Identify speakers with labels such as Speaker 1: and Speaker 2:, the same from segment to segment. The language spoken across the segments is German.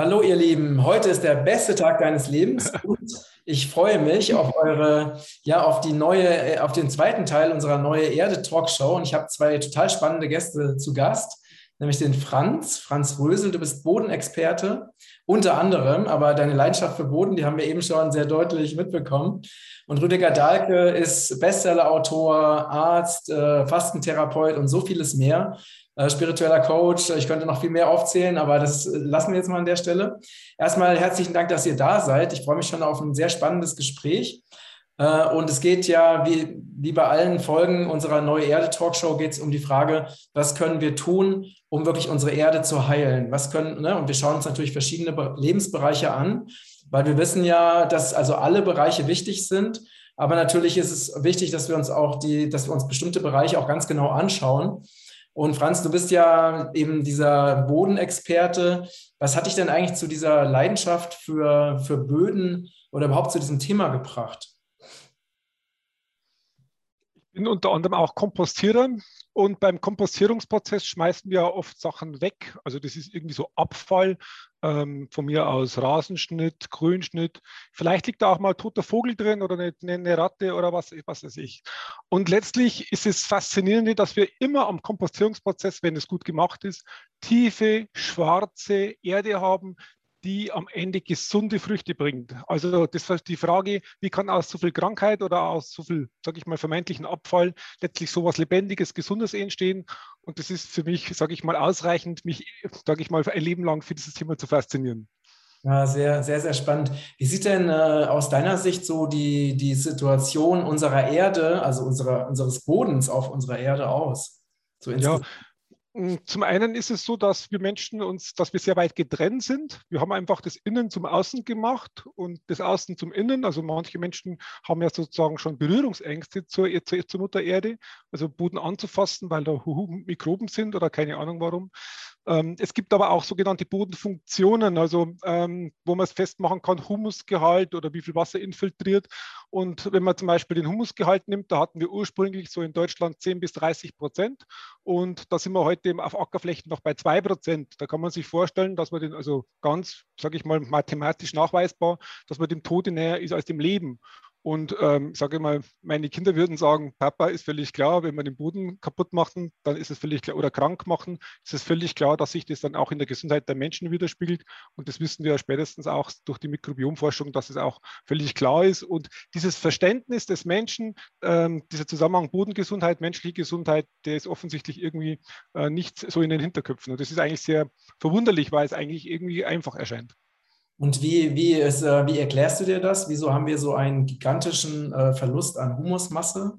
Speaker 1: Hallo ihr Lieben, heute ist der beste Tag deines Lebens und ich freue mich auf eure, ja, auf die neue, äh, auf den zweiten Teil unserer neue Erde Talkshow. Und ich habe zwei total spannende Gäste zu Gast, nämlich den Franz, Franz Rösel, du bist Bodenexperte, unter anderem, aber deine Leidenschaft für Boden, die haben wir eben schon sehr deutlich mitbekommen. Und Rüdiger Dahlke ist Bestsellerautor, Arzt, äh, Fastentherapeut und so vieles mehr. Äh, spiritueller Coach. Ich könnte noch viel mehr aufzählen, aber das lassen wir jetzt mal an der Stelle. Erstmal herzlichen Dank, dass ihr da seid. Ich freue mich schon auf ein sehr spannendes Gespräch. Äh, und es geht ja, wie, wie bei allen Folgen unserer Neue Erde Talkshow, geht es um die Frage, was können wir tun, um wirklich unsere Erde zu heilen? Was können, ne? und wir schauen uns natürlich verschiedene Lebensbereiche an, weil wir wissen ja, dass also alle Bereiche wichtig sind. Aber natürlich ist es wichtig, dass wir uns auch die, dass wir uns bestimmte Bereiche auch ganz genau anschauen und Franz, du bist ja eben dieser Bodenexperte. Was hat dich denn eigentlich zu dieser Leidenschaft für, für Böden oder überhaupt zu diesem Thema gebracht?
Speaker 2: Ich bin unter anderem auch Kompostierer und beim Kompostierungsprozess schmeißen wir oft Sachen weg. Also das ist irgendwie so Abfall, ähm, von mir aus Rasenschnitt, Grünschnitt. Vielleicht liegt da auch mal toter Vogel drin oder eine, eine Ratte oder was, was weiß ich. Und letztlich ist es faszinierend, dass wir immer am Kompostierungsprozess, wenn es gut gemacht ist, tiefe, schwarze Erde haben, die am Ende gesunde Früchte bringt. Also das ist die Frage, wie kann aus so viel Krankheit oder aus so viel, sage ich mal, vermeintlichen Abfall letztlich so etwas Lebendiges, Gesundes entstehen? Und das ist für mich, sage ich mal, ausreichend, mich, sage ich mal, ein Leben lang für dieses Thema zu faszinieren.
Speaker 1: Ja, sehr, sehr, sehr spannend. Wie sieht denn äh, aus deiner Sicht so die, die Situation unserer Erde, also unserer, unseres Bodens auf unserer Erde aus?
Speaker 2: So ja, zum einen ist es so, dass wir Menschen uns, dass wir sehr weit getrennt sind. Wir haben einfach das Innen zum Außen gemacht und das Außen zum Innen. Also manche Menschen haben ja sozusagen schon Berührungsängste zur, zur, zur Mutter Erde, also Boden anzufassen, weil da Mikroben sind oder keine Ahnung warum. Ähm, es gibt aber auch sogenannte Bodenfunktionen, also ähm, wo man es festmachen kann, Humusgehalt oder wie viel Wasser infiltriert. Und wenn man zum Beispiel den Humusgehalt nimmt, da hatten wir ursprünglich so in Deutschland 10 bis 30 Prozent. Und da sind wir heute auf Ackerflächen noch bei 2 Prozent. Da kann man sich vorstellen, dass man den also ganz, sage ich mal, mathematisch nachweisbar, dass man dem Tode näher ist als dem Leben. Und ähm, sage mal, meine Kinder würden sagen, Papa ist völlig klar, wenn wir den Boden kaputt machen, dann ist es völlig klar, oder krank machen, ist es völlig klar, dass sich das dann auch in der Gesundheit der Menschen widerspiegelt. Und das wissen wir ja spätestens auch durch die Mikrobiomforschung, dass es auch völlig klar ist. Und dieses Verständnis des Menschen, ähm, dieser Zusammenhang Bodengesundheit, menschliche Gesundheit, der ist offensichtlich irgendwie äh, nicht so in den Hinterköpfen. Und das ist eigentlich sehr verwunderlich, weil es eigentlich irgendwie einfach erscheint.
Speaker 1: Und wie, wie, ist, äh, wie erklärst du dir das? Wieso haben wir so einen gigantischen äh, Verlust an Humusmasse?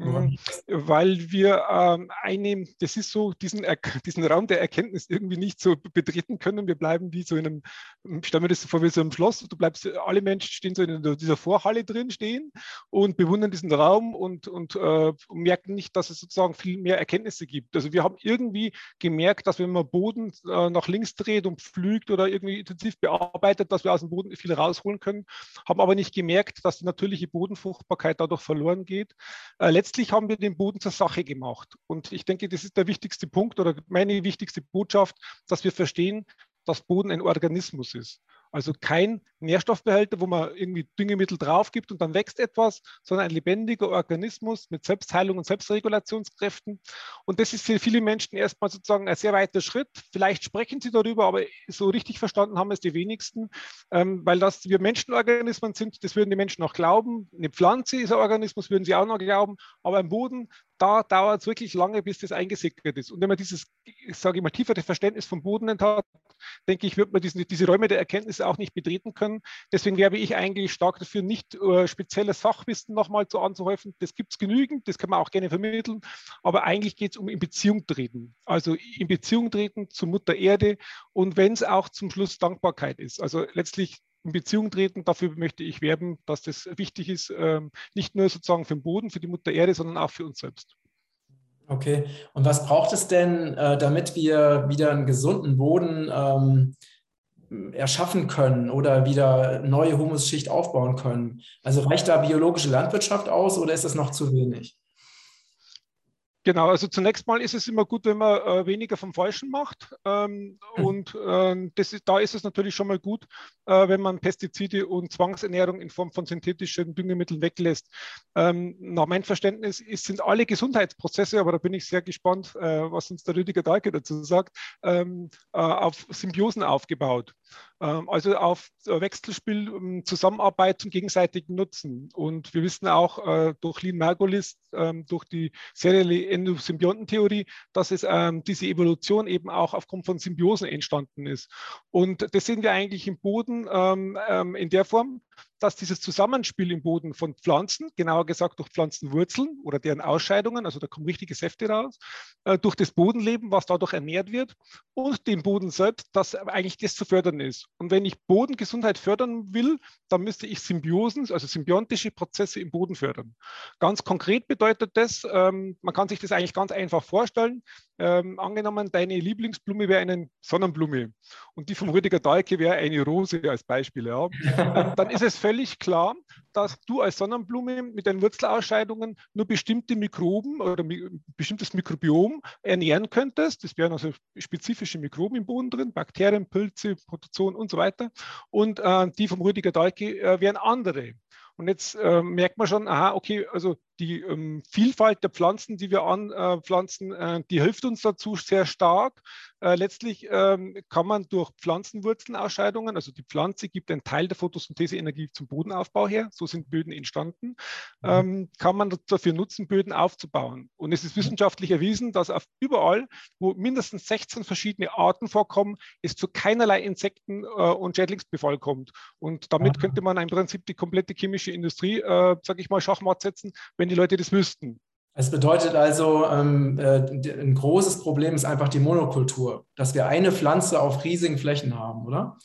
Speaker 2: Mhm. Weil wir ähm, einnehmen, das ist so, diesen, diesen Raum der Erkenntnis irgendwie nicht so betreten können. Wir bleiben wie so in einem, ich stelle mir das vor wie so einem Schloss. Du bleibst, alle Menschen stehen so in dieser Vorhalle drin stehen und bewundern diesen Raum und, und äh, merken nicht, dass es sozusagen viel mehr Erkenntnisse gibt. Also wir haben irgendwie gemerkt, dass wenn man Boden äh, nach links dreht und pflügt oder irgendwie intensiv bearbeitet, dass wir aus dem Boden viel rausholen können, haben aber nicht gemerkt, dass die natürliche Bodenfruchtbarkeit dadurch verloren geht. Äh, letztlich haben wir den Boden zur Sache gemacht. Und ich denke, das ist der wichtigste Punkt oder meine wichtigste Botschaft, dass wir verstehen, dass Boden ein Organismus ist. Also kein Nährstoffbehälter, wo man irgendwie Düngemittel drauf gibt und dann wächst etwas, sondern ein lebendiger Organismus mit Selbstheilung und Selbstregulationskräften. Und das ist für viele Menschen erstmal sozusagen ein sehr weiter Schritt. Vielleicht sprechen sie darüber, aber so richtig verstanden haben es die wenigsten, ähm, weil das wir Menschenorganismen sind, das würden die Menschen auch glauben. Eine Pflanze ist ein Organismus, würden sie auch noch glauben, aber ein Boden, da dauert es wirklich lange, bis das eingesickert ist. Und wenn man dieses, sage ich mal, tiefere Verständnis vom Boden hat, denke ich, wird man diesen, diese Räume der Erkenntnis auch nicht betreten können. Deswegen werbe ich eigentlich stark dafür, nicht äh, spezielles Fachwissen nochmal zu anzuhäufen. Das gibt es genügend, das kann man auch gerne vermitteln. Aber eigentlich geht es um in Beziehung treten. Also in Beziehung treten zu Mutter Erde und wenn es auch zum Schluss Dankbarkeit ist. Also letztlich in Beziehung treten. Dafür möchte ich werben, dass das wichtig ist, ähm, nicht nur sozusagen für den Boden, für die Mutter Erde, sondern auch für uns selbst.
Speaker 1: Okay, und was braucht es denn, äh, damit wir wieder einen gesunden Boden ähm, erschaffen können oder wieder neue Humusschicht aufbauen können? Also reicht da biologische Landwirtschaft aus oder ist das noch zu wenig?
Speaker 2: Genau, also zunächst mal ist es immer gut, wenn man äh, weniger vom Falschen macht. Ähm, mhm. Und äh, das ist, da ist es natürlich schon mal gut, äh, wenn man Pestizide und Zwangsernährung in Form von synthetischen Düngemitteln weglässt. Ähm, nach meinem Verständnis ist, sind alle Gesundheitsprozesse, aber da bin ich sehr gespannt, äh, was uns der Rüdiger Dahlke dazu sagt, ähm, äh, auf Symbiosen aufgebaut. Ähm, also auf Wechselspiel, ähm, Zusammenarbeit zum gegenseitigen Nutzen. Und wir wissen auch äh, durch Lean Margolis, ähm, durch die serielle Endosymbiontentheorie, dass es diese Evolution eben auch aufgrund von Symbiosen entstanden ist. Und das sehen wir eigentlich im Boden in der Form, dass dieses Zusammenspiel im Boden von Pflanzen, genauer gesagt durch Pflanzenwurzeln oder deren Ausscheidungen, also da kommen richtige Säfte raus, äh, durch das Bodenleben, was dadurch ernährt wird, und den Boden selbst, dass eigentlich das zu fördern ist. Und wenn ich Bodengesundheit fördern will, dann müsste ich Symbiosen, also symbiontische Prozesse im Boden fördern. Ganz konkret bedeutet das, ähm, man kann sich das eigentlich ganz einfach vorstellen, ähm, angenommen, deine Lieblingsblume wäre eine Sonnenblume und die vom Rüdiger Dahlke wäre eine Rose als Beispiel. Ja. ähm, dann ist es völlig klar, dass du als Sonnenblume mit deinen Wurzelausscheidungen nur bestimmte Mikroben oder ein bestimmtes Mikrobiom ernähren könntest. Das wären also spezifische Mikroben im Boden drin, Bakterien, Pilze, Protozoen und so weiter. Und äh, die vom Rüdiger Dahlke äh, wären andere. Und jetzt äh, merkt man schon, aha, okay, also die ähm, Vielfalt der Pflanzen, die wir anpflanzen, äh, die hilft uns dazu sehr stark. Äh, letztlich ähm, kann man durch Pflanzenwurzelnausscheidungen, also die Pflanze gibt einen Teil der Photosyntheseenergie zum Bodenaufbau her, so sind Böden entstanden, mhm. ähm, kann man dafür nutzen, Böden aufzubauen. Und es ist mhm. wissenschaftlich erwiesen, dass auf überall, wo mindestens 16 verschiedene Arten vorkommen, es zu keinerlei Insekten äh, und Schädlingsbefall kommt. Und damit könnte man im Prinzip die komplette chemische Industrie, äh, sage ich mal, Schachmatt setzen, wenn die Leute das wüssten.
Speaker 1: Es bedeutet also, ähm, äh, ein großes Problem ist einfach die Monokultur, dass wir eine Pflanze auf riesigen Flächen haben, oder?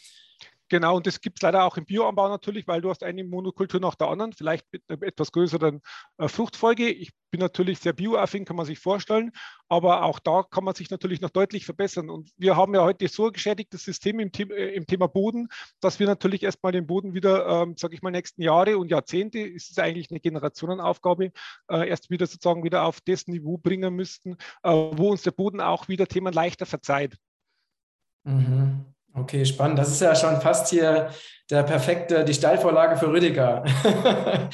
Speaker 2: Genau, und das gibt es leider auch im Bioanbau natürlich, weil du hast eine Monokultur nach der anderen, vielleicht mit einer etwas größeren äh, Fruchtfolge. Ich bin natürlich sehr bioaffin, kann man sich vorstellen, aber auch da kann man sich natürlich noch deutlich verbessern. Und wir haben ja heute so ein geschädigtes System im, äh, im Thema Boden, dass wir natürlich erstmal den Boden wieder, ähm, sage ich mal, nächsten Jahre und Jahrzehnte, ist es eigentlich eine Generationenaufgabe, äh, erst wieder sozusagen wieder auf das Niveau bringen müssten, äh, wo uns der Boden auch wieder Themen leichter verzeiht.
Speaker 1: Mhm. Okay, spannend. Das ist ja schon fast hier der perfekte, die Steilvorlage für Rüdiger,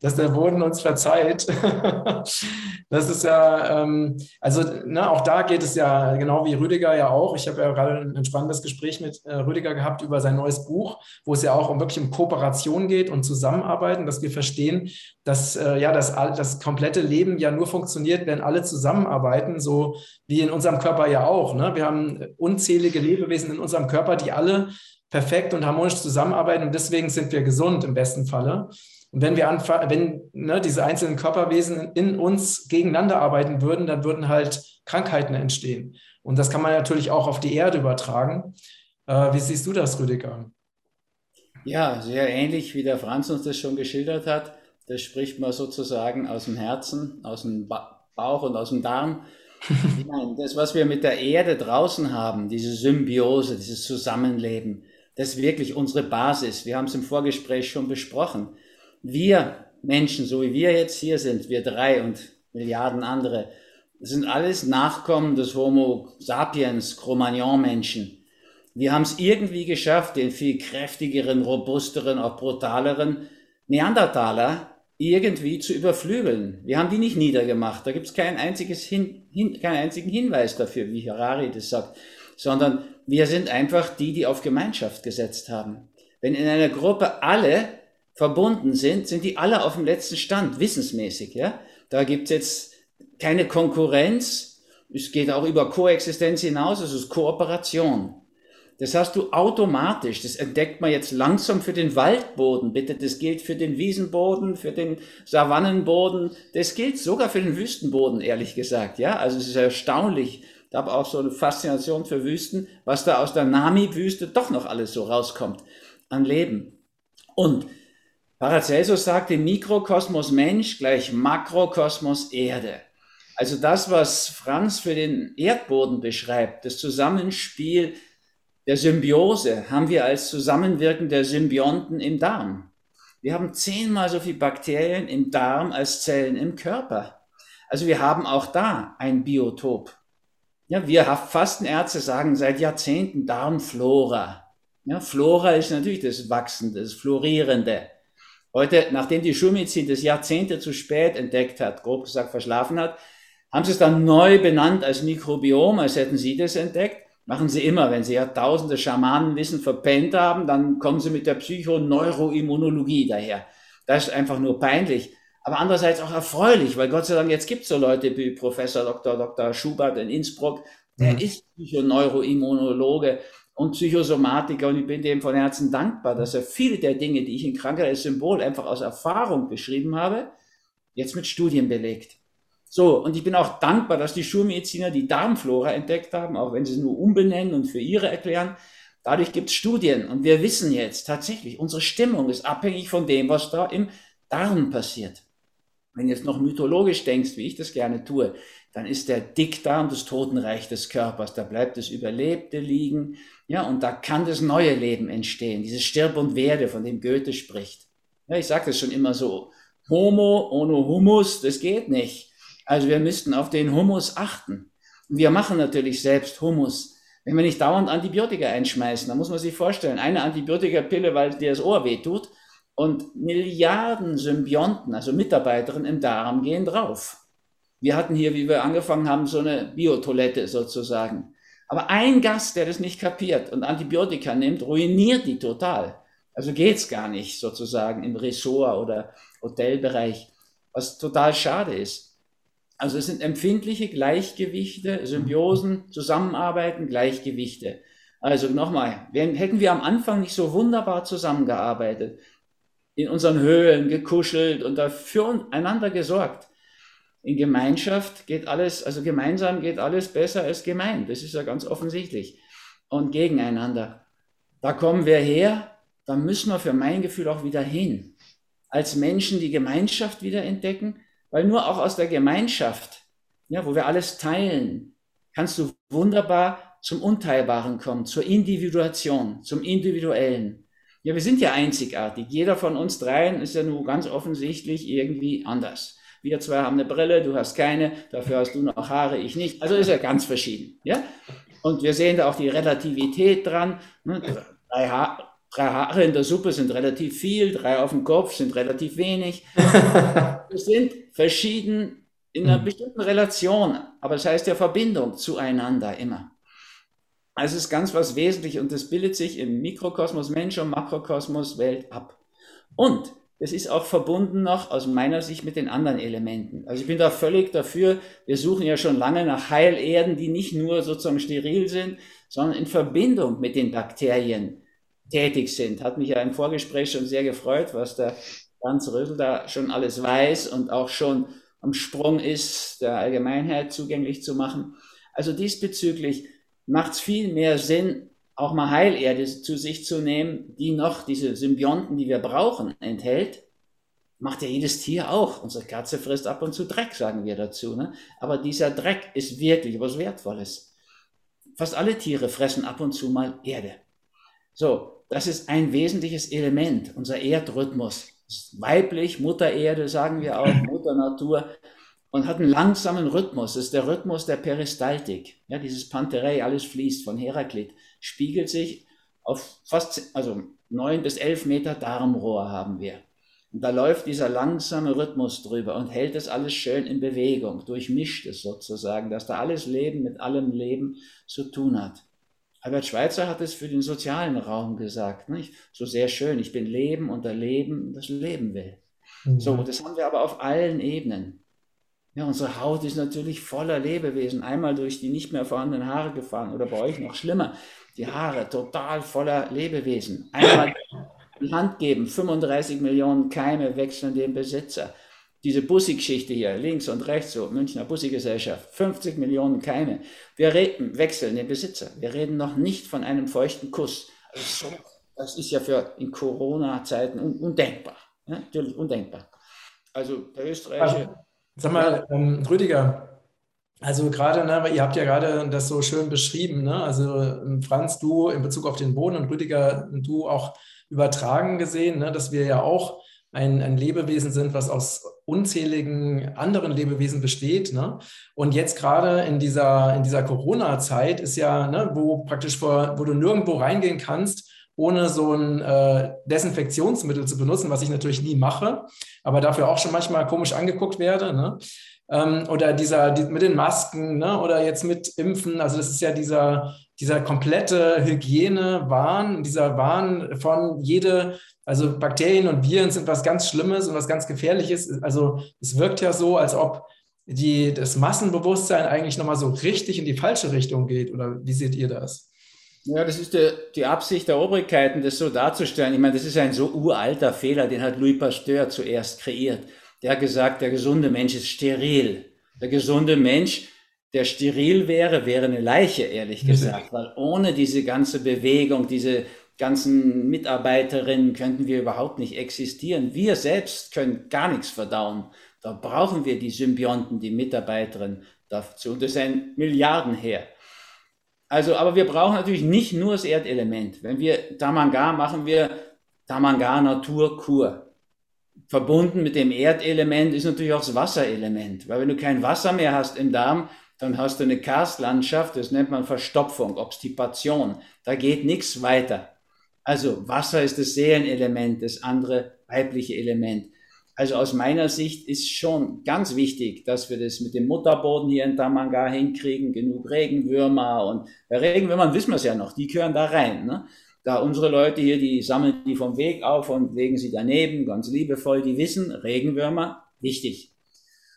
Speaker 1: dass der Boden uns verzeiht. das ist ja, ähm, also ne, auch da geht es ja genau wie Rüdiger ja auch. Ich habe ja gerade ein spannendes Gespräch mit äh, Rüdiger gehabt über sein neues Buch, wo es ja auch um wirklich um Kooperation geht und Zusammenarbeiten, dass wir verstehen, dass äh, ja das, das komplette Leben ja nur funktioniert, wenn alle zusammenarbeiten, so wie in unserem Körper ja auch. Ne? Wir haben unzählige Lebewesen in unserem Körper, die alle perfekt und harmonisch zusammenarbeiten und deswegen sind wir gesund im besten Falle. Und wenn wir anfangen, wenn ne, diese einzelnen Körperwesen in uns gegeneinander arbeiten würden, dann würden halt Krankheiten entstehen. Und das kann man natürlich auch auf die Erde übertragen. Äh, wie siehst du das, Rüdiger?
Speaker 3: Ja, sehr ähnlich wie der Franz uns das schon geschildert hat. Das spricht man sozusagen aus dem Herzen, aus dem Bauch und aus dem Darm. Meine, das, was wir mit der Erde draußen haben, diese Symbiose, dieses Zusammenleben, das ist wirklich unsere Basis. Wir haben es im Vorgespräch schon besprochen. Wir Menschen, so wie wir jetzt hier sind, wir drei und Milliarden andere, sind alles Nachkommen des Homo sapiens, Cro-Magnon-Menschen. Wir haben es irgendwie geschafft, den viel kräftigeren, robusteren, auch brutaleren Neandertaler irgendwie zu überflügeln. Wir haben die nicht niedergemacht. Da gibt es kein einziges hin, hin, keinen einzigen Hinweis dafür, wie Harari das sagt, sondern wir sind einfach die, die auf Gemeinschaft gesetzt haben. Wenn in einer Gruppe alle verbunden sind, sind die alle auf dem letzten Stand, wissensmäßig. Ja? Da gibt's jetzt keine Konkurrenz. Es geht auch über Koexistenz hinaus, es ist Kooperation. Das hast du automatisch, das entdeckt man jetzt langsam für den Waldboden, bitte, das gilt für den Wiesenboden, für den Savannenboden, das gilt sogar für den Wüstenboden, ehrlich gesagt, ja, also es ist erstaunlich, ich habe auch so eine Faszination für Wüsten, was da aus der Nami-Wüste doch noch alles so rauskommt an Leben. Und Paracelsus sagte, Mikrokosmos Mensch gleich Makrokosmos Erde. Also das, was Franz für den Erdboden beschreibt, das Zusammenspiel der Symbiose, haben wir als Zusammenwirken der Symbionten im Darm. Wir haben zehnmal so viele Bakterien im Darm als Zellen im Körper. Also wir haben auch da ein Biotop. Ja, wir Fastenärzte sagen seit Jahrzehnten Darmflora. Ja, Flora ist natürlich das Wachsende, das Florierende. Heute, nachdem die Schulmedizin das Jahrzehnte zu spät entdeckt hat, grob gesagt verschlafen hat, haben sie es dann neu benannt als Mikrobiom, als hätten sie das entdeckt. Machen sie immer, wenn sie ja tausende Schamanenwissen verpennt haben, dann kommen sie mit der Psychoneuroimmunologie daher. Das ist einfach nur peinlich, aber andererseits auch erfreulich, weil Gott sei Dank jetzt gibt es so Leute wie Professor Dr. Dr. Schubert in Innsbruck, der mhm. ist Psychoneuroimmunologe und Psychosomatiker und ich bin dem von Herzen dankbar, dass er viele der Dinge, die ich in Krankheit als Symbol einfach aus Erfahrung beschrieben habe, jetzt mit Studien belegt. So, und ich bin auch dankbar, dass die Schulmediziner die Darmflora entdeckt haben, auch wenn sie es nur umbenennen und für ihre erklären. Dadurch gibt es Studien und wir wissen jetzt tatsächlich, unsere Stimmung ist abhängig von dem, was da im Darm passiert. Wenn du jetzt noch mythologisch denkst, wie ich das gerne tue, dann ist der Dickdarm das Totenreich des Körpers. Da bleibt das Überlebte liegen. Ja, und da kann das neue Leben entstehen. Dieses Stirb und Werde, von dem Goethe spricht. Ja, ich sage das schon immer so. Homo ohne Humus, das geht nicht. Also wir müssten auf den Humus achten. wir machen natürlich selbst Humus. Wenn wir nicht dauernd Antibiotika einschmeißen, dann muss man sich vorstellen, eine Antibiotikapille, weil dir das Ohr weh tut, und Milliarden Symbionten, also Mitarbeiterinnen im Darm, gehen drauf. Wir hatten hier, wie wir angefangen haben, so eine Biotoilette sozusagen. Aber ein Gast, der das nicht kapiert und Antibiotika nimmt, ruiniert die total. Also geht's gar nicht sozusagen im Ressort oder Hotelbereich, was total schade ist. Also es sind empfindliche Gleichgewichte, Symbiosen, Zusammenarbeiten, Gleichgewichte. Also nochmal, hätten wir am Anfang nicht so wunderbar zusammengearbeitet, in unseren Höhlen gekuschelt und dafür einander gesorgt. In Gemeinschaft geht alles, also gemeinsam geht alles besser als gemein. Das ist ja ganz offensichtlich. Und gegeneinander. Da kommen wir her, da müssen wir für mein Gefühl auch wieder hin. Als Menschen die Gemeinschaft wieder entdecken, weil nur auch aus der Gemeinschaft, ja, wo wir alles teilen, kannst du wunderbar zum Unteilbaren kommen, zur Individuation, zum Individuellen. Ja, wir sind ja einzigartig. Jeder von uns dreien ist ja nur ganz offensichtlich irgendwie anders. Wir zwei haben eine Brille, du hast keine, dafür hast du noch Haare, ich nicht. Also ist ja ganz verschieden. Ja? Und wir sehen da auch die Relativität dran. Ne? Drei, ha drei Haare in der Suppe sind relativ viel, drei auf dem Kopf sind relativ wenig. wir sind verschieden in einer mhm. bestimmten Relation, aber das heißt ja Verbindung zueinander immer. Also es ist ganz was Wesentliches und das bildet sich im Mikrokosmos Mensch und Makrokosmos Welt ab. Und es ist auch verbunden noch aus meiner Sicht mit den anderen Elementen. Also ich bin da völlig dafür, wir suchen ja schon lange nach Heilerden, die nicht nur sozusagen steril sind, sondern in Verbindung mit den Bakterien tätig sind. Hat mich ja im Vorgespräch schon sehr gefreut, was der Franz Rösel da schon alles weiß und auch schon am Sprung ist, der Allgemeinheit zugänglich zu machen. Also diesbezüglich macht es viel mehr Sinn, auch mal Heilerde zu sich zu nehmen, die noch diese Symbionten, die wir brauchen, enthält. Macht ja jedes Tier auch. Unsere Katze frisst ab und zu Dreck, sagen wir dazu. Ne? Aber dieser Dreck ist wirklich was Wertvolles. Fast alle Tiere fressen ab und zu mal Erde. So, das ist ein wesentliches Element, unser Erdrhythmus. Weiblich, Mutter Erde, sagen wir auch, Mutter Natur, und hat einen langsamen Rhythmus. Das ist der Rhythmus der Peristaltik. Ja, dieses Panterei, alles fließt von Heraklit, spiegelt sich auf fast, also neun bis elf Meter Darmrohr haben wir. Und da läuft dieser langsame Rhythmus drüber und hält das alles schön in Bewegung, durchmischt es sozusagen, dass da alles Leben mit allem Leben zu tun hat. Albert Schweitzer hat es für den sozialen Raum gesagt. Nicht? So sehr schön. Ich bin Leben unter Leben, das Leben will. Mhm. So, das haben wir aber auf allen Ebenen. Ja, unsere Haut ist natürlich voller Lebewesen. Einmal durch die nicht mehr vorhandenen Haare gefahren oder bei euch noch schlimmer. Die Haare total voller Lebewesen. Einmal die Hand geben, 35 Millionen Keime wechseln den Besitzer diese Bussi-Geschichte hier, links und rechts, so Münchner Bussi-Gesellschaft, 50 Millionen Keime. Wir reden, wechseln den Besitzer. Wir reden noch nicht von einem feuchten Kuss. Also das ist ja für in Corona-Zeiten un undenkbar. Ja, natürlich undenkbar. Also der österreichische.
Speaker 1: Sag mal, ähm, Rüdiger, also gerade, ne, ihr habt ja gerade das so schön beschrieben, ne? also ähm, Franz, du in Bezug auf den Boden und Rüdiger, du auch übertragen gesehen, ne, dass wir ja auch ein, ein Lebewesen sind, was aus unzähligen anderen Lebewesen besteht. Ne? Und jetzt gerade in dieser, in dieser Corona-Zeit ist ja, ne, wo praktisch vor, wo du nirgendwo reingehen kannst, ohne so ein äh, Desinfektionsmittel zu benutzen, was ich natürlich nie mache, aber dafür auch schon manchmal komisch angeguckt werde. Ne? Ähm, oder dieser die, mit den Masken ne? oder jetzt mit Impfen. Also das ist ja dieser, dieser komplette Hygienewahn, dieser Wahn von jede, also Bakterien und Viren sind was ganz Schlimmes und was ganz Gefährliches. Also es wirkt ja so, als ob die, das Massenbewusstsein eigentlich nochmal so richtig in die falsche Richtung geht. Oder wie seht ihr das?
Speaker 3: Ja, das ist der, die Absicht der Obrigkeiten, das so darzustellen. Ich meine, das ist ein so uralter Fehler, den hat Louis Pasteur zuerst kreiert. Der hat gesagt, der gesunde Mensch ist steril. Der gesunde Mensch, der steril wäre, wäre eine Leiche, ehrlich gesagt, weil ohne diese ganze Bewegung, diese ganzen Mitarbeiterinnen könnten wir überhaupt nicht existieren. Wir selbst können gar nichts verdauen. Da brauchen wir die Symbionten, die Mitarbeiterinnen dazu. Das ist ein Milliardenheer. Also, aber wir brauchen natürlich nicht nur das Erdelement. Wenn wir Tamanga machen wir Tamanga Naturkur. Verbunden mit dem Erdelement ist natürlich auch das Wasserelement. Weil wenn du kein Wasser mehr hast im Darm, dann hast du eine Karstlandschaft, das nennt man Verstopfung, Obstipation. Da geht nichts weiter. Also Wasser ist das Seelenelement, das andere weibliche Element. Also aus meiner Sicht ist schon ganz wichtig, dass wir das mit dem Mutterboden hier in Tamanga hinkriegen, genug Regenwürmer und bei Regenwürmern wissen wir es ja noch, die gehören da rein. Ne? Da unsere Leute hier, die sammeln die vom Weg auf und legen sie daneben, ganz liebevoll, die wissen, Regenwürmer, wichtig.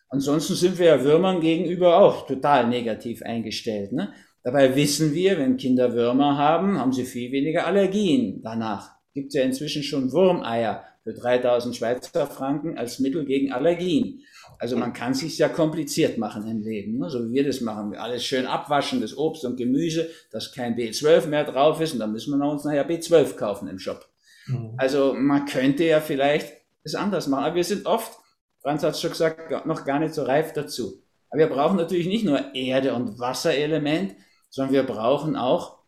Speaker 3: Ansonsten sind wir ja Würmern gegenüber auch total negativ eingestellt. Ne? Dabei wissen wir, wenn Kinder Würmer haben, haben sie viel weniger Allergien danach. Gibt es ja inzwischen schon Wurmeier für 3000 Schweizer Franken als Mittel gegen Allergien. Also man kann sich ja kompliziert machen im Leben, ne? so wie wir das machen. Wir alles schön abwaschen, das Obst und Gemüse, dass kein B12 mehr drauf ist und dann müssen wir uns nachher B12 kaufen im Shop. Mhm. Also man könnte ja vielleicht es anders machen, aber wir sind oft, Franz hat es schon gesagt, noch gar nicht so reif dazu. Aber wir brauchen natürlich nicht nur Erde- und Wasserelement, sondern wir brauchen auch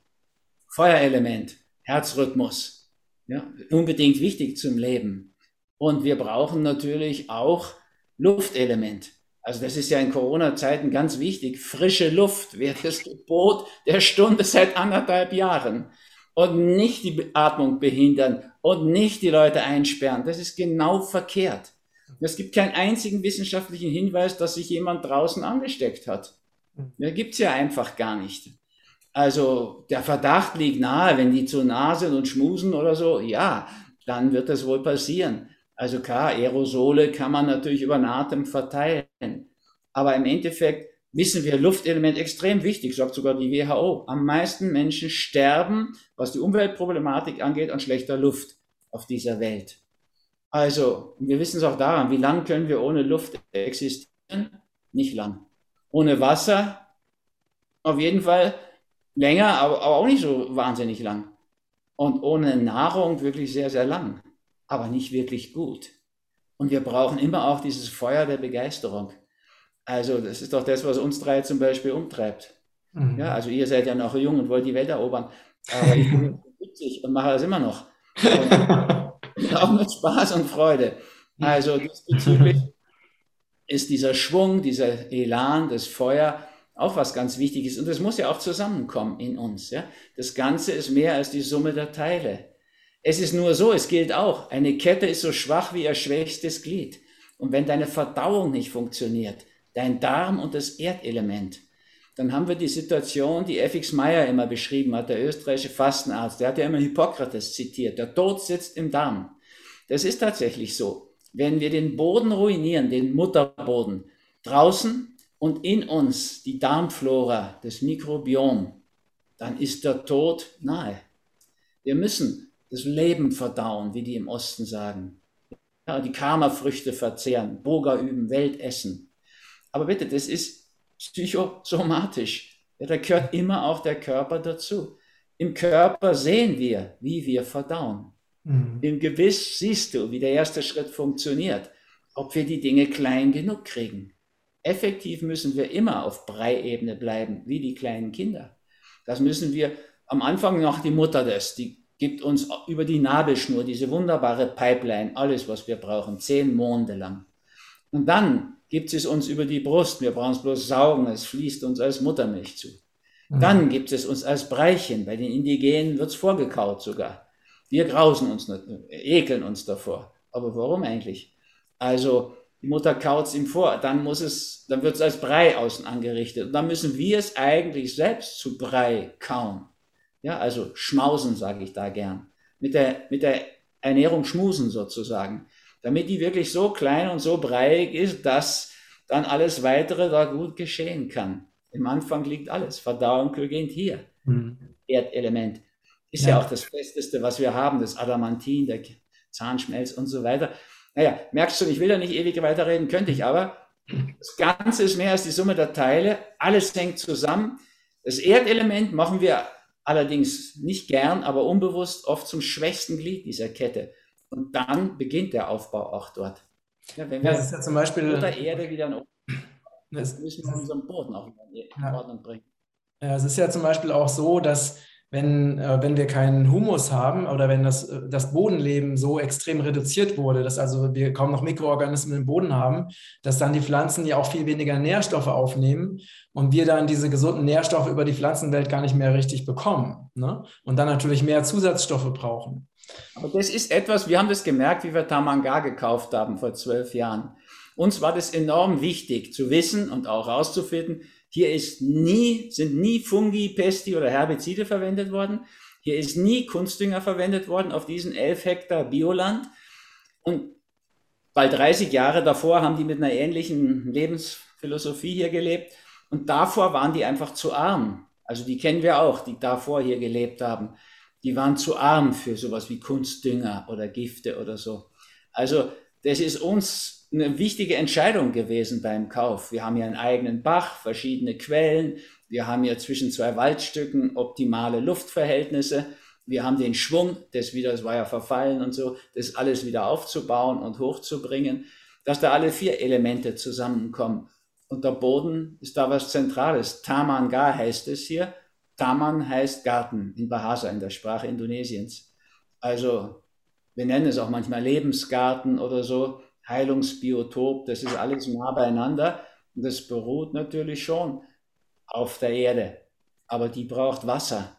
Speaker 3: Feuerelement, Herzrhythmus, ja, unbedingt wichtig zum Leben. Und wir brauchen natürlich auch Luftelement. Also das ist ja in Corona-Zeiten ganz wichtig. Frische Luft wäre das Gebot der Stunde seit anderthalb Jahren. Und nicht die Atmung behindern und nicht die Leute einsperren. Das ist genau verkehrt. Es gibt keinen einzigen wissenschaftlichen Hinweis, dass sich jemand draußen angesteckt hat. Da gibt's ja einfach gar nicht. Also der Verdacht liegt nahe, wenn die zu nah sind und schmusen oder so, ja, dann wird das wohl passieren. Also klar, Aerosole kann man natürlich über den Atem verteilen. Aber im Endeffekt wissen wir, Luftelement extrem wichtig, sagt sogar die WHO. Am meisten Menschen sterben, was die Umweltproblematik angeht, an schlechter Luft auf dieser Welt. Also, wir wissen es auch daran, wie lang können wir ohne Luft existieren? Nicht lang. Ohne Wasser? Auf jeden Fall länger, aber, aber auch nicht so wahnsinnig lang. Und ohne Nahrung wirklich sehr, sehr lang, aber nicht wirklich gut. Und wir brauchen immer auch dieses Feuer der Begeisterung. Also das ist doch das, was uns drei zum Beispiel umtreibt. Mhm. Ja, also ihr seid ja noch jung und wollt die Welt erobern. Aber ich bin 70 und mache das immer noch. Und auch mit Spaß und Freude. Also diesbezüglich ist dieser Schwung, dieser Elan, das Feuer auch was ganz wichtig ist. Und das muss ja auch zusammenkommen in uns. Ja? Das Ganze ist mehr als die Summe der Teile. Es ist nur so, es gilt auch, eine Kette ist so schwach wie ihr schwächstes Glied. Und wenn deine Verdauung nicht funktioniert, dein Darm und das Erdelement, dann haben wir die Situation, die F.X. Meyer immer beschrieben hat, der österreichische Fastenarzt, der hat ja immer Hippokrates zitiert, der Tod sitzt im Darm. Das ist tatsächlich so. Wenn wir den Boden ruinieren, den Mutterboden, draußen und in uns die Darmflora, das Mikrobiom, dann ist der Tod nahe. Wir müssen das Leben verdauen, wie die im Osten sagen. Ja, die Karma-Früchte verzehren, Boga üben, Welt essen. Aber bitte, das ist psychosomatisch. Ja, da gehört immer auch der Körper dazu. Im Körper sehen wir, wie wir verdauen. Mhm. Im Gewiss siehst du, wie der erste Schritt funktioniert, ob wir die Dinge klein genug kriegen. Effektiv müssen wir immer auf Breiebene bleiben, wie die kleinen Kinder. Das müssen wir am Anfang noch die Mutter das, die gibt uns über die Nabelschnur diese wunderbare Pipeline alles, was wir brauchen, zehn Monde lang. Und dann gibt es uns über die Brust, wir brauchen es bloß saugen, es fließt uns als Muttermilch zu. Mhm. Dann gibt es uns als Breichen, bei den Indigenen wird es vorgekaut sogar. Wir grausen uns, ekeln uns davor. Aber warum eigentlich? Also die Mutter kaut es ihm vor, dann muss es, dann wird es als Brei außen angerichtet. Und dann müssen wir es eigentlich selbst zu Brei kauen. Ja, also schmausen, sage ich da gern. Mit der, mit der Ernährung schmusen sozusagen. Damit die wirklich so klein und so breiig ist, dass dann alles weitere da gut geschehen kann. Im Anfang liegt alles. Verdauung beginnt hier. Mhm. Erdelement. Ist ja. ja auch das Festeste, was wir haben, das Adamantin, der Zahnschmelz und so weiter. Naja, merkst du, ich will da nicht ewig weiterreden, könnte ich aber. Das Ganze ist mehr als die Summe der Teile. Alles hängt zusammen. Das Erdelement machen wir allerdings nicht gern, aber unbewusst oft zum schwächsten Glied dieser Kette. Und dann beginnt der Aufbau auch dort.
Speaker 1: Ja, wenn wir das ist ja zum Beispiel
Speaker 3: Mutter Erde wieder in das, müssen wir unseren Boden auch in Ordnung bringen.
Speaker 1: Ja, es ist ja zum Beispiel auch so, dass wenn, äh, wenn wir keinen Humus haben oder wenn das, äh, das Bodenleben so extrem reduziert wurde, dass also wir kaum noch Mikroorganismen im Boden haben, dass dann die Pflanzen ja auch viel weniger Nährstoffe aufnehmen und wir dann diese gesunden Nährstoffe über die Pflanzenwelt gar nicht mehr richtig bekommen. Ne? Und dann natürlich mehr Zusatzstoffe brauchen.
Speaker 3: Aber das ist etwas, wir haben das gemerkt, wie wir Tamanga gekauft haben vor zwölf Jahren. Uns war das enorm wichtig zu wissen und auch herauszufinden, hier ist nie, sind nie Fungi, Pesti oder Herbizide verwendet worden. Hier ist nie Kunstdünger verwendet worden auf diesen 11 Hektar Bioland. Und bald 30 Jahre davor haben die mit einer ähnlichen Lebensphilosophie hier gelebt. Und davor waren die einfach zu arm. Also die kennen wir auch, die davor hier gelebt haben. Die waren zu arm für sowas wie Kunstdünger oder Gifte oder so. Also das ist uns eine wichtige Entscheidung gewesen beim Kauf. Wir haben hier einen eigenen Bach, verschiedene Quellen. Wir haben hier zwischen zwei Waldstücken optimale Luftverhältnisse. Wir haben den Schwung, das wieder, das war ja verfallen und so, das alles wieder aufzubauen und hochzubringen, dass da alle vier Elemente zusammenkommen. Und der Boden ist da was Zentrales. Tamanga heißt es hier. Taman heißt Garten in Bahasa, in der Sprache Indonesiens. Also, wir nennen es auch manchmal Lebensgarten oder so. Heilungsbiotop, das ist alles nah beieinander und das beruht natürlich schon auf der Erde, aber die braucht Wasser.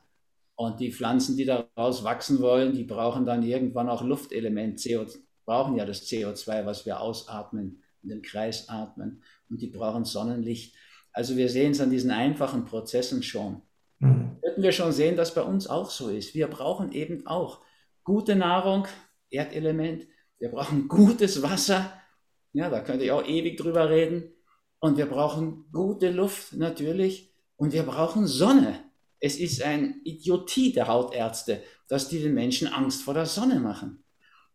Speaker 3: Und die Pflanzen, die daraus wachsen wollen, die brauchen dann irgendwann auch Luftelement, CO, brauchen ja das CO2, was wir ausatmen, in den Kreis atmen. Und die brauchen Sonnenlicht. Also wir sehen es an diesen einfachen Prozessen schon. Mhm. Könnten wir schon sehen, dass bei uns auch so ist. Wir brauchen eben auch gute Nahrung, Erdelement, wir brauchen gutes Wasser. Ja, da könnte ich auch ewig drüber reden. Und wir brauchen gute Luft natürlich. Und wir brauchen Sonne. Es ist ein Idiotie der Hautärzte, dass die den Menschen Angst vor der Sonne machen.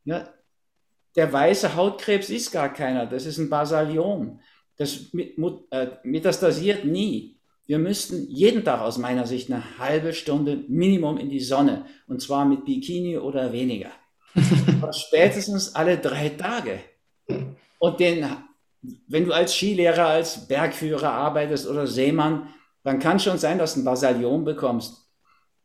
Speaker 3: Ja, der weiße Hautkrebs ist gar keiner. Das ist ein Basaliom. Das äh, metastasiert nie. Wir müssten jeden Tag aus meiner Sicht eine halbe Stunde Minimum in die Sonne. Und zwar mit Bikini oder weniger. Spätestens alle drei Tage. Und den, wenn du als Skilehrer, als Bergführer arbeitest oder Seemann, dann kann schon sein, dass du ein Basalion bekommst.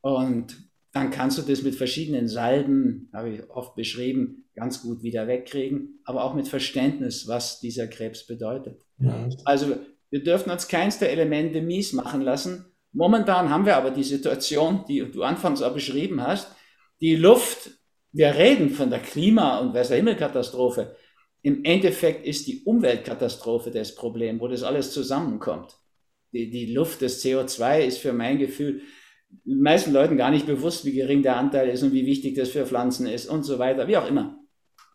Speaker 3: Und dann kannst du das mit verschiedenen Salben, habe ich oft beschrieben, ganz gut wieder wegkriegen, aber auch mit Verständnis, was dieser Krebs bedeutet. Ja. Also wir dürfen uns keins der Elemente mies machen lassen. Momentan haben wir aber die Situation, die du anfangs auch beschrieben hast. Die Luft wir reden von der Klima- und Wasserhimmelkatastrophe. Im Endeffekt ist die Umweltkatastrophe das Problem, wo das alles zusammenkommt. Die, die Luft, das CO2 ist für mein Gefühl den meisten Leuten gar nicht bewusst, wie gering der Anteil ist und wie wichtig das für Pflanzen ist und so weiter, wie auch immer.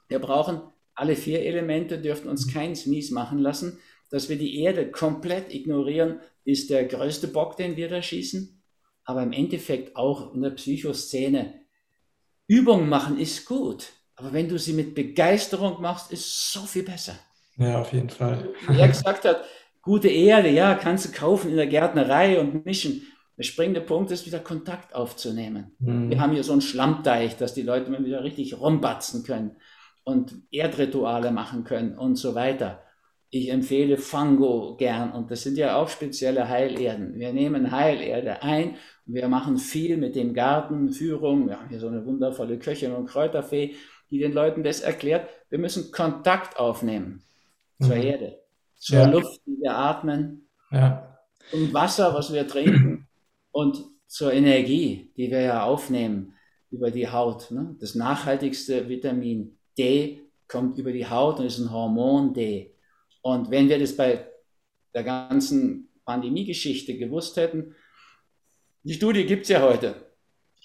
Speaker 3: Wir brauchen alle vier Elemente, dürfen uns keins mies machen lassen. Dass wir die Erde komplett ignorieren, ist der größte Bock, den wir da schießen. Aber im Endeffekt auch in der Psychoszene Übungen machen ist gut, aber wenn du sie mit Begeisterung machst, ist so viel besser.
Speaker 1: Ja, auf jeden Fall.
Speaker 3: Wie er gesagt hat, gute Erde, ja, kannst du kaufen in der Gärtnerei und mischen. Der springende Punkt ist, wieder Kontakt aufzunehmen. Mhm. Wir haben hier so einen Schlammteich, dass die Leute mal wieder richtig rumbatzen können und Erdrituale machen können und so weiter. Ich empfehle Fango gern und das sind ja auch spezielle Heilerden. Wir nehmen Heilerde ein und wir machen viel mit dem Garten, Führung. Wir haben hier so eine wundervolle Köchin und Kräuterfee, die den Leuten das erklärt. Wir müssen Kontakt aufnehmen zur mhm. Erde, zur ja. Luft, die wir atmen, ja. zum Wasser, was wir trinken und zur Energie, die wir ja aufnehmen über die Haut. Ne? Das nachhaltigste Vitamin D kommt über die Haut und ist ein Hormon D. Und wenn wir das bei der ganzen Pandemie-Geschichte gewusst hätten, die Studie gibt es ja heute,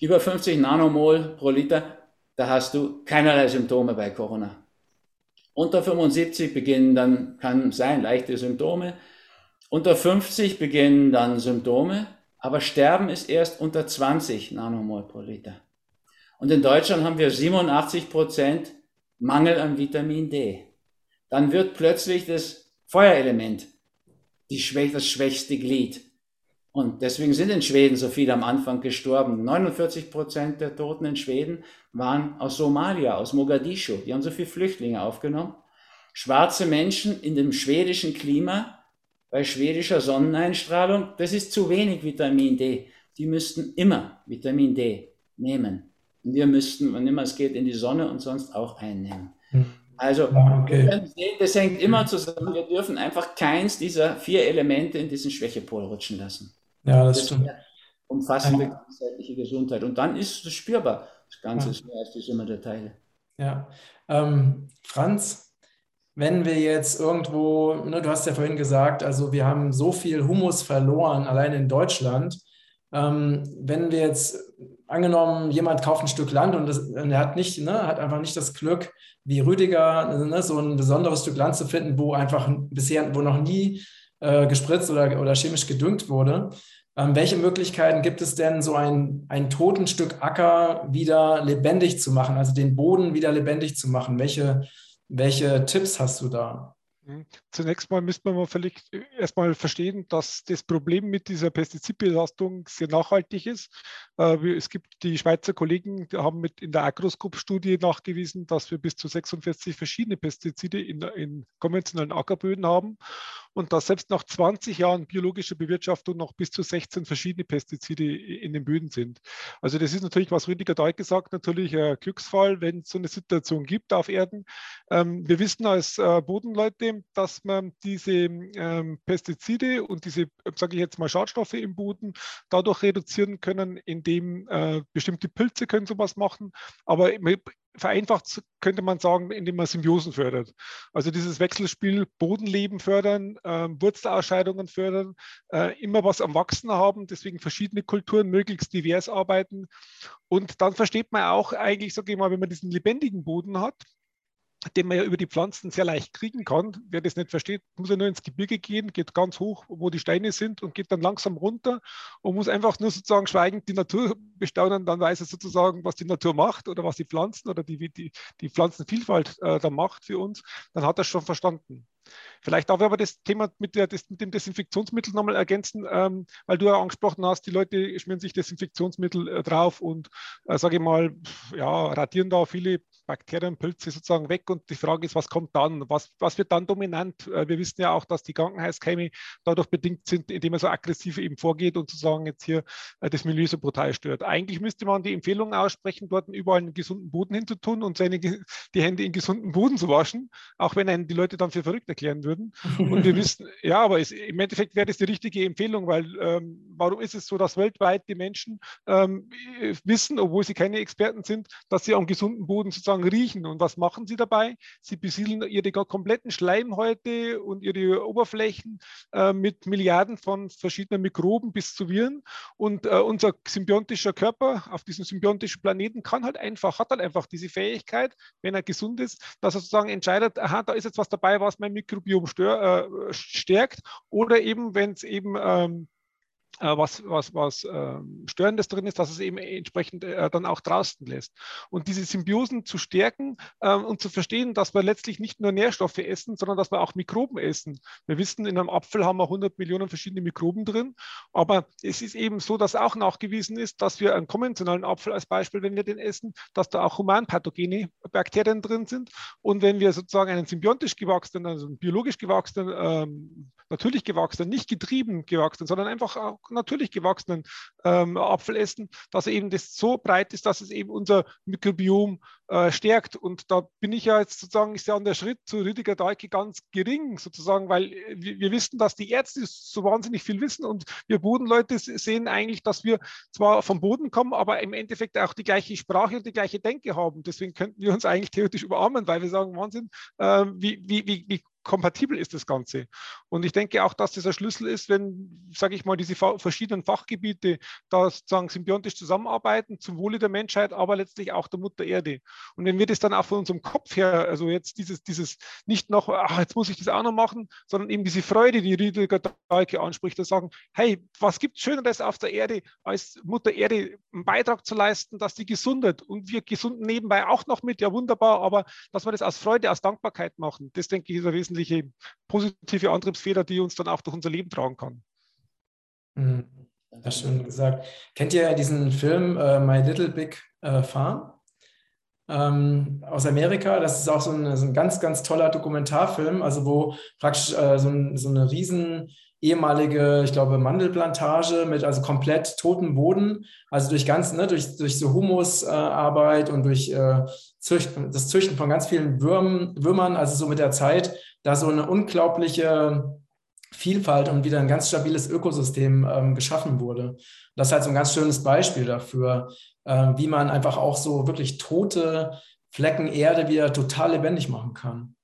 Speaker 3: über 50 Nanomol pro Liter, da hast du keinerlei Symptome bei Corona. Unter 75 beginnen dann, kann sein, leichte Symptome. Unter 50 beginnen dann Symptome, aber Sterben ist erst unter 20 Nanomol pro Liter. Und in Deutschland haben wir 87 Prozent Mangel an Vitamin D dann wird plötzlich das Feuerelement die schwäch das schwächste Glied. Und deswegen sind in Schweden so viele am Anfang gestorben. 49 Prozent der Toten in Schweden waren aus Somalia, aus Mogadischu. Die haben so viele Flüchtlinge aufgenommen. Schwarze Menschen in dem schwedischen Klima, bei schwedischer Sonneneinstrahlung, das ist zu wenig Vitamin D. Die müssten immer Vitamin D nehmen. Und wir müssten, wann immer es geht, in die Sonne und sonst auch einnehmen. Hm. Also, okay. sehen, das hängt immer zusammen. Wir dürfen einfach keins dieser vier Elemente in diesen Schwächepol rutschen lassen.
Speaker 1: Ja, das, das stimmt.
Speaker 3: Umfassende ganzheitliche Gesundheit. Und dann ist es spürbar. Das Ganze ja. ist mehr als die Summe der Teile.
Speaker 1: Ja. Ähm, Franz, wenn wir jetzt irgendwo, ne, du hast ja vorhin gesagt, also wir haben so viel Humus verloren, allein in Deutschland. Ähm, wenn wir jetzt angenommen, jemand kauft ein Stück Land und, das, und er hat nicht, ne, hat einfach nicht das Glück, wie Rüdiger, ne, so ein besonderes Stück Land zu finden, wo einfach bisher, wo noch nie äh, gespritzt oder, oder chemisch gedüngt wurde. Ähm, welche Möglichkeiten gibt es denn, so ein, ein toten Stück Acker wieder lebendig zu machen, also den Boden wieder lebendig zu machen? Welche, welche Tipps hast du da?
Speaker 2: Mhm. Zunächst mal müsste man vielleicht erstmal verstehen, dass das Problem mit dieser Pestizidbelastung sehr nachhaltig ist. Äh, es gibt die Schweizer Kollegen, die haben mit in der Agroscope-Studie nachgewiesen, dass wir bis zu 46 verschiedene Pestizide in, in konventionellen Ackerböden haben und dass selbst nach 20 Jahren biologischer Bewirtschaftung noch bis zu 16 verschiedene Pestizide in den Böden sind. Also das ist natürlich, was Rüdiger Deuk gesagt, natürlich ein Glücksfall, wenn es so eine Situation gibt auf Erden. Ähm, wir wissen als äh, Bodenleute, dass man diese ähm, Pestizide und diese, sage ich jetzt mal, Schadstoffe im Boden dadurch reduzieren können, indem äh, bestimmte Pilze können sowas machen. Aber vereinfacht könnte man sagen, indem man Symbiosen fördert. Also dieses Wechselspiel Bodenleben fördern, äh, Wurzelausscheidungen fördern, äh, immer was am Wachsen haben, deswegen verschiedene Kulturen möglichst divers arbeiten. Und dann versteht man auch eigentlich, sage ich mal, wenn man diesen lebendigen Boden hat, den man ja über die Pflanzen sehr leicht kriegen kann. Wer das nicht versteht, muss ja nur ins Gebirge gehen, geht ganz hoch, wo die Steine sind und geht dann langsam runter und muss einfach nur sozusagen schweigend die Natur bestaunen. Dann weiß er sozusagen, was die Natur macht oder was die Pflanzen oder die, die, die Pflanzenvielfalt äh, da macht für uns. Dann hat er es schon verstanden. Vielleicht darf ich aber das Thema mit, der, mit dem Desinfektionsmittel nochmal ergänzen, ähm, weil du ja angesprochen hast, die Leute schmieren sich Desinfektionsmittel äh, drauf und, äh, sage ich mal, ja, radieren da viele Bakterien, Pilze sozusagen weg. Und die Frage ist, was kommt dann? Was, was wird dann dominant? Äh, wir wissen ja auch, dass die Krankenhauskeime dadurch bedingt sind, indem man so aggressiv eben vorgeht und sozusagen jetzt hier äh, das Milieu so brutal stört. Eigentlich müsste man die Empfehlung aussprechen, dort überall einen gesunden Boden hinzutun und seine, die Hände in gesunden Boden zu waschen, auch wenn einen die Leute dann für verrückt erklären würden. Und wir wissen, ja, aber es, im Endeffekt wäre das die richtige Empfehlung, weil ähm, warum ist es so, dass weltweit die Menschen ähm, wissen, obwohl sie keine Experten sind, dass sie am gesunden Boden sozusagen riechen. Und was machen sie dabei? Sie besiedeln ihre kompletten Schleimhäute und ihre Oberflächen äh, mit Milliarden von verschiedenen Mikroben bis zu Viren. Und äh, unser symbiontischer Körper auf diesem symbiotischen Planeten kann halt einfach, hat halt einfach diese Fähigkeit, wenn er gesund ist, dass er sozusagen entscheidet, aha, da ist jetzt was dabei, was mein Mikrobiom stör, äh, stärkt. Oder eben, wenn es eben ähm, äh, was, was, was äh, Störendes drin ist, dass es eben entsprechend äh, dann auch draußen lässt. Und diese Symbiosen zu stärken äh, und zu verstehen, dass wir letztlich nicht nur Nährstoffe essen, sondern dass wir auch Mikroben essen. Wir wissen, in einem Apfel haben wir 100 Millionen verschiedene Mikroben drin, aber es ist eben so, dass auch nachgewiesen ist, dass wir einen konventionellen Apfel als Beispiel, wenn wir den essen, dass da auch humanpathogene Bakterien drin sind. Und wenn wir sozusagen einen symbiontisch gewachsenen, also einen biologisch gewachsenen, ähm, natürlich gewachsenen, nicht getrieben gewachsenen, sondern einfach auch natürlich gewachsenen ähm, Apfel essen, dass eben das so breit ist, dass es eben unser Mikrobiom äh, stärkt. Und da bin ich ja jetzt sozusagen, ist ja an der Schritt zu Rüdiger Dahlke ganz gering sozusagen, weil wir, wir wissen, dass die Ärzte so wahnsinnig viel wissen und wir Bodenleute sehen eigentlich, dass wir zwar vom Boden kommen, aber im Endeffekt auch die gleiche Sprache und die gleiche Denke haben. Deswegen könnten wir uns eigentlich theoretisch überarmen, weil wir sagen, Wahnsinn, äh, wie, wie, wie, wie kompatibel ist das Ganze. Und ich denke auch, dass das ein Schlüssel ist, wenn, sage ich mal, diese verschiedenen Fachgebiete da sozusagen symbiontisch zusammenarbeiten, zum Wohle der Menschheit, aber letztlich auch der Mutter Erde. Und wenn wir das dann auch von unserem Kopf her, also jetzt dieses, dieses nicht noch, ach, jetzt muss ich das auch noch machen, sondern eben diese Freude, die Rüdiger Dahlke anspricht, dass sagen, hey, was gibt es Schöneres auf der Erde, als Mutter Erde einen Beitrag zu leisten, dass die gesundet und wir gesunden nebenbei auch noch mit, ja wunderbar, aber dass wir das aus Freude, aus Dankbarkeit machen, das denke ich ist ein wesentlicher wesentliche positive Antriebsfeder, die uns dann auch durch unser Leben tragen kann.
Speaker 1: Mhm. Das schön gesagt. Kennt ihr diesen Film uh, My Little Big uh, Farm? Ähm, aus Amerika. Das ist auch so ein, so ein, ganz, ganz toller Dokumentarfilm, also wo praktisch äh, so, ein, so, eine riesen ehemalige, ich glaube, Mandelplantage mit also komplett totem Boden, also durch ganz, ne, durch, durch so Humusarbeit äh, und durch äh, Züchten, das Züchten von ganz vielen Würm, Würmern, also so mit der Zeit da so eine unglaubliche Vielfalt und wieder ein ganz stabiles Ökosystem ähm, geschaffen wurde. Das ist halt so ein ganz schönes Beispiel dafür, äh, wie man einfach auch so wirklich tote Flecken Erde wieder total lebendig machen kann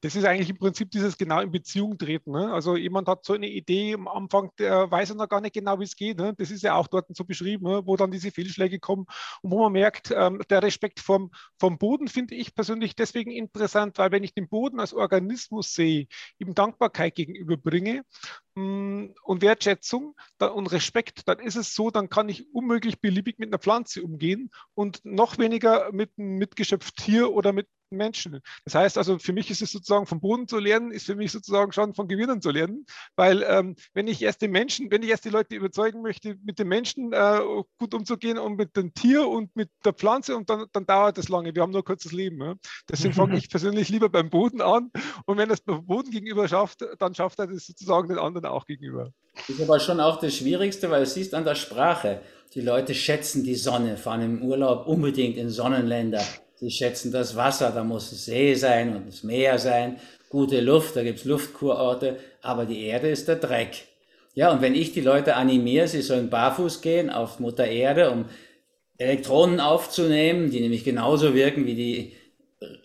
Speaker 2: das ist eigentlich im Prinzip dieses genau in Beziehung treten. Ne? Also jemand hat so eine Idee am Anfang, der weiß noch gar nicht genau, wie es geht. Ne? Das ist ja auch dort so beschrieben, ne? wo dann diese Fehlschläge kommen und wo man merkt, ähm, der Respekt vom, vom Boden finde ich persönlich deswegen interessant, weil wenn ich den Boden als Organismus sehe, ihm Dankbarkeit gegenüberbringe mh, mm, und Wertschätzung dann, und Respekt, dann ist es so, dann kann ich unmöglich beliebig mit einer Pflanze umgehen und noch weniger mit einem mitgeschöpft Tier oder mit Menschen. Das heißt also, für mich ist es sozusagen vom Boden zu lernen, ist für mich sozusagen schon von Gewinnern zu lernen, weil ähm, wenn ich erst den Menschen, wenn ich erst die Leute überzeugen möchte, mit den Menschen äh, gut umzugehen und mit dem Tier und mit der Pflanze und dann, dann dauert das lange. Wir haben nur ein kurzes Leben. Ja? Deswegen fange ich persönlich lieber beim Boden an und wenn das beim Boden gegenüber schafft, dann schafft er das sozusagen den anderen auch gegenüber.
Speaker 3: Das ist aber schon auch das Schwierigste, weil du siehst an der Sprache, die Leute schätzen die Sonne, fahren im Urlaub unbedingt in Sonnenländer. Sie schätzen das Wasser, da muss es See sein und das Meer sein, gute Luft, da gibt's Luftkurorte, aber die Erde ist der Dreck. Ja, und wenn ich die Leute animiere, sie sollen barfuß gehen auf Mutter Erde, um Elektronen aufzunehmen, die nämlich genauso wirken wie die,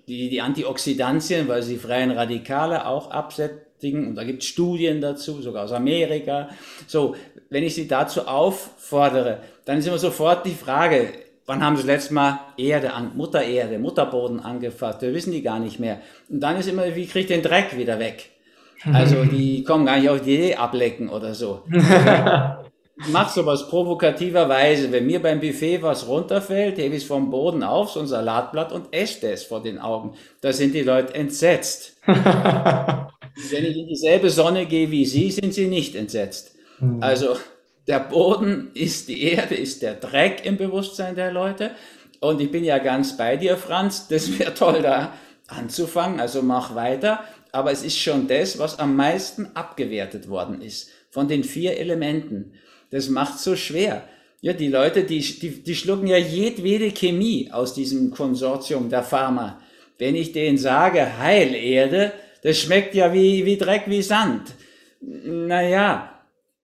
Speaker 3: die, die Antioxidantien, weil sie freien Radikale auch absättigen. Und da gibt es Studien dazu, sogar aus Amerika. So, wenn ich sie dazu auffordere, dann ist immer sofort die Frage, wann haben sie das letzte Mal Erde an, Mutter Erde, Mutterboden angefasst? Das wissen die gar nicht mehr. Und dann ist immer, wie kriegt den Dreck wieder weg? Also die kommen gar nicht auf die Idee ablecken oder so. Mach sowas provokativerweise. Wenn mir beim Buffet was runterfällt, hebe ich es vom Boden auf, so ein Salatblatt und esse es vor den Augen. Da sind die Leute entsetzt. Wenn ich in dieselbe Sonne gehe wie Sie, sind sie nicht entsetzt. Mhm. Also der Boden ist die Erde, ist der Dreck im Bewusstsein der Leute. Und ich bin ja ganz bei dir, Franz. Das wäre toll, da anzufangen. Also mach weiter. Aber es ist schon das, was am meisten abgewertet worden ist von den vier Elementen. Das macht so schwer. Ja, die Leute, die, die, die schlucken ja jedwede Chemie aus diesem Konsortium der Pharma. Wenn ich denen sage, Heilerde, das schmeckt ja wie, wie Dreck, wie Sand. Naja,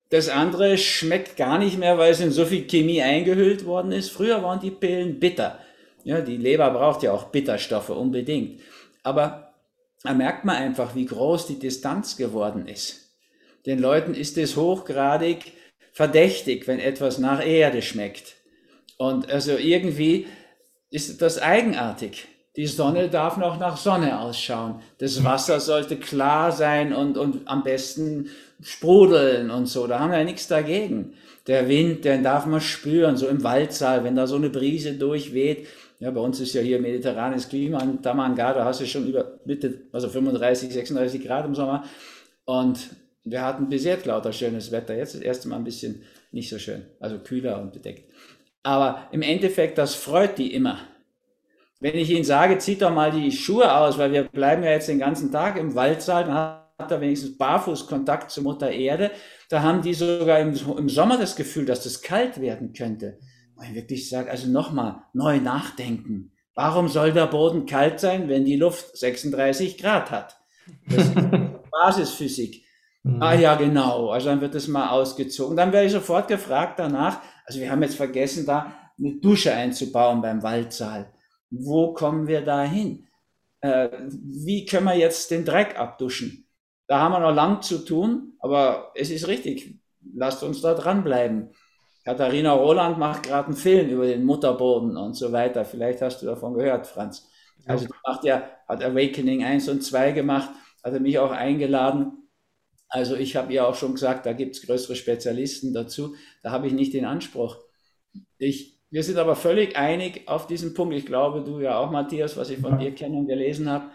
Speaker 3: das andere schmeckt gar nicht mehr, weil es in so viel Chemie eingehüllt worden ist. Früher waren die Pillen bitter. Ja, die Leber braucht ja auch Bitterstoffe unbedingt. Aber da merkt man einfach, wie groß die Distanz geworden ist. Den Leuten ist es hochgradig verdächtig, wenn etwas nach Erde schmeckt. Und also irgendwie ist das eigenartig. Die Sonne darf noch nach Sonne ausschauen. Das Wasser sollte klar sein und, und am besten sprudeln und so. Da haben wir ja nichts dagegen. Der Wind, den darf man spüren, so im Waldsaal, wenn da so eine Brise durchweht. Ja, bei uns ist ja hier mediterranes Klima in Tamangada, hast du schon über Mitte, also 35, 36 Grad im Sommer. Und wir hatten bis jetzt lauter schönes Wetter. Jetzt das erste Mal ein bisschen nicht so schön, also kühler und bedeckt. Aber im Endeffekt, das freut die immer. Wenn ich Ihnen sage, zieht doch mal die Schuhe aus, weil wir bleiben ja jetzt den ganzen Tag im Waldsaal, dann hat er wenigstens barfuß Kontakt zur Mutter Erde. Da haben die sogar im, im Sommer das Gefühl, dass das kalt werden könnte. Und ich wirklich sage, also nochmal, neu nachdenken. Warum soll der Boden kalt sein, wenn die Luft 36 Grad hat? Das ist Basisphysik. Mhm. Ah ja, genau. Also dann wird das mal ausgezogen. Dann werde ich sofort gefragt danach. Also wir haben jetzt vergessen, da eine Dusche einzubauen beim Waldsaal. Wo kommen wir da hin? Äh, wie können wir jetzt den Dreck abduschen? Da haben wir noch lang zu tun, aber es ist richtig. Lasst uns da dranbleiben. Katharina Roland macht gerade einen Film über den Mutterboden und so weiter. Vielleicht hast du davon gehört, Franz. Also die macht ja, hat Awakening 1 und 2 gemacht, hat er mich auch eingeladen. Also ich habe ihr auch schon gesagt, da gibt es größere Spezialisten dazu. Da habe ich nicht den Anspruch. Ich, wir sind aber völlig einig auf diesen Punkt. Ich glaube, du ja auch, Matthias, was ich von dir kenne und gelesen habe,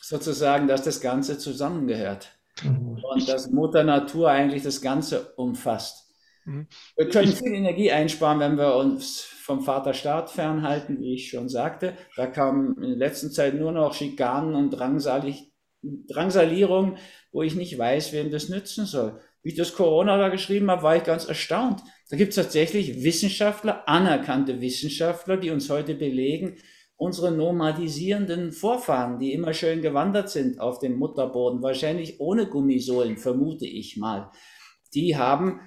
Speaker 3: sozusagen, dass das Ganze zusammengehört. Mhm. Und dass Mutter Natur eigentlich das Ganze umfasst. Mhm. Wir können viel Energie einsparen, wenn wir uns vom Vaterstaat fernhalten, wie ich schon sagte. Da kamen in der letzten Zeit nur noch Schikanen und Drangsalierung wo ich nicht weiß, wem das nützen soll. Wie ich das Corona da geschrieben habe, war ich ganz erstaunt. Da gibt es tatsächlich Wissenschaftler, anerkannte Wissenschaftler, die uns heute belegen, unsere nomadisierenden Vorfahren, die immer schön gewandert sind auf dem Mutterboden, wahrscheinlich ohne Gummisohlen, vermute ich mal, die haben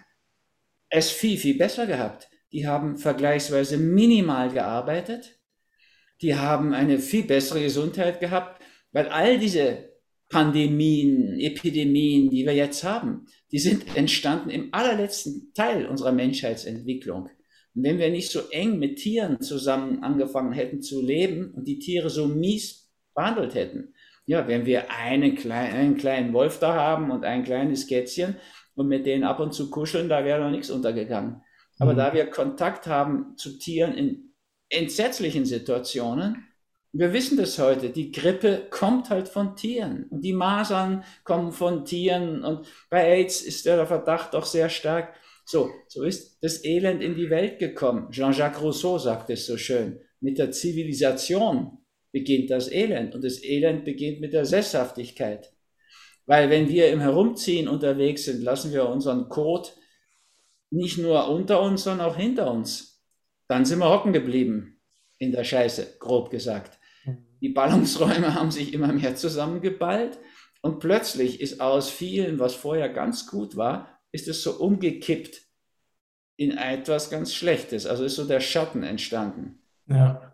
Speaker 3: es viel, viel besser gehabt. Die haben vergleichsweise minimal gearbeitet. Die haben eine viel bessere Gesundheit gehabt, weil all diese Pandemien, Epidemien, die wir jetzt haben, die sind entstanden im allerletzten Teil unserer Menschheitsentwicklung. Und wenn wir nicht so eng mit Tieren zusammen angefangen hätten zu leben und die Tiere so mies behandelt hätten, ja, wenn wir einen kleinen, einen kleinen Wolf da haben und ein kleines Kätzchen und mit denen ab und zu kuscheln, da wäre noch nichts untergegangen. Aber mhm. da wir Kontakt haben zu Tieren in entsetzlichen Situationen, wir wissen das heute, die Grippe kommt halt von Tieren und die Masern kommen von Tieren und bei AIDS ist der Verdacht auch sehr stark. So, so ist das Elend in die Welt gekommen. Jean-Jacques Rousseau sagt es so schön. Mit der Zivilisation beginnt das Elend und das Elend beginnt mit der Sesshaftigkeit. Weil wenn wir im Herumziehen unterwegs sind, lassen wir unseren Kot nicht nur unter uns, sondern auch hinter uns. Dann sind wir hocken geblieben in der Scheiße, grob gesagt. Die Ballungsräume haben sich immer mehr zusammengeballt und plötzlich ist aus vielen, was vorher ganz gut war, ist es so umgekippt in etwas ganz Schlechtes. Also ist so der Schatten entstanden.
Speaker 1: Ja.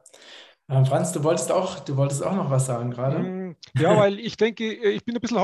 Speaker 1: Äh, Franz, du wolltest auch, du wolltest auch noch was sagen gerade.
Speaker 2: Mm, ja, weil ich denke, äh, ich bin ein bisschen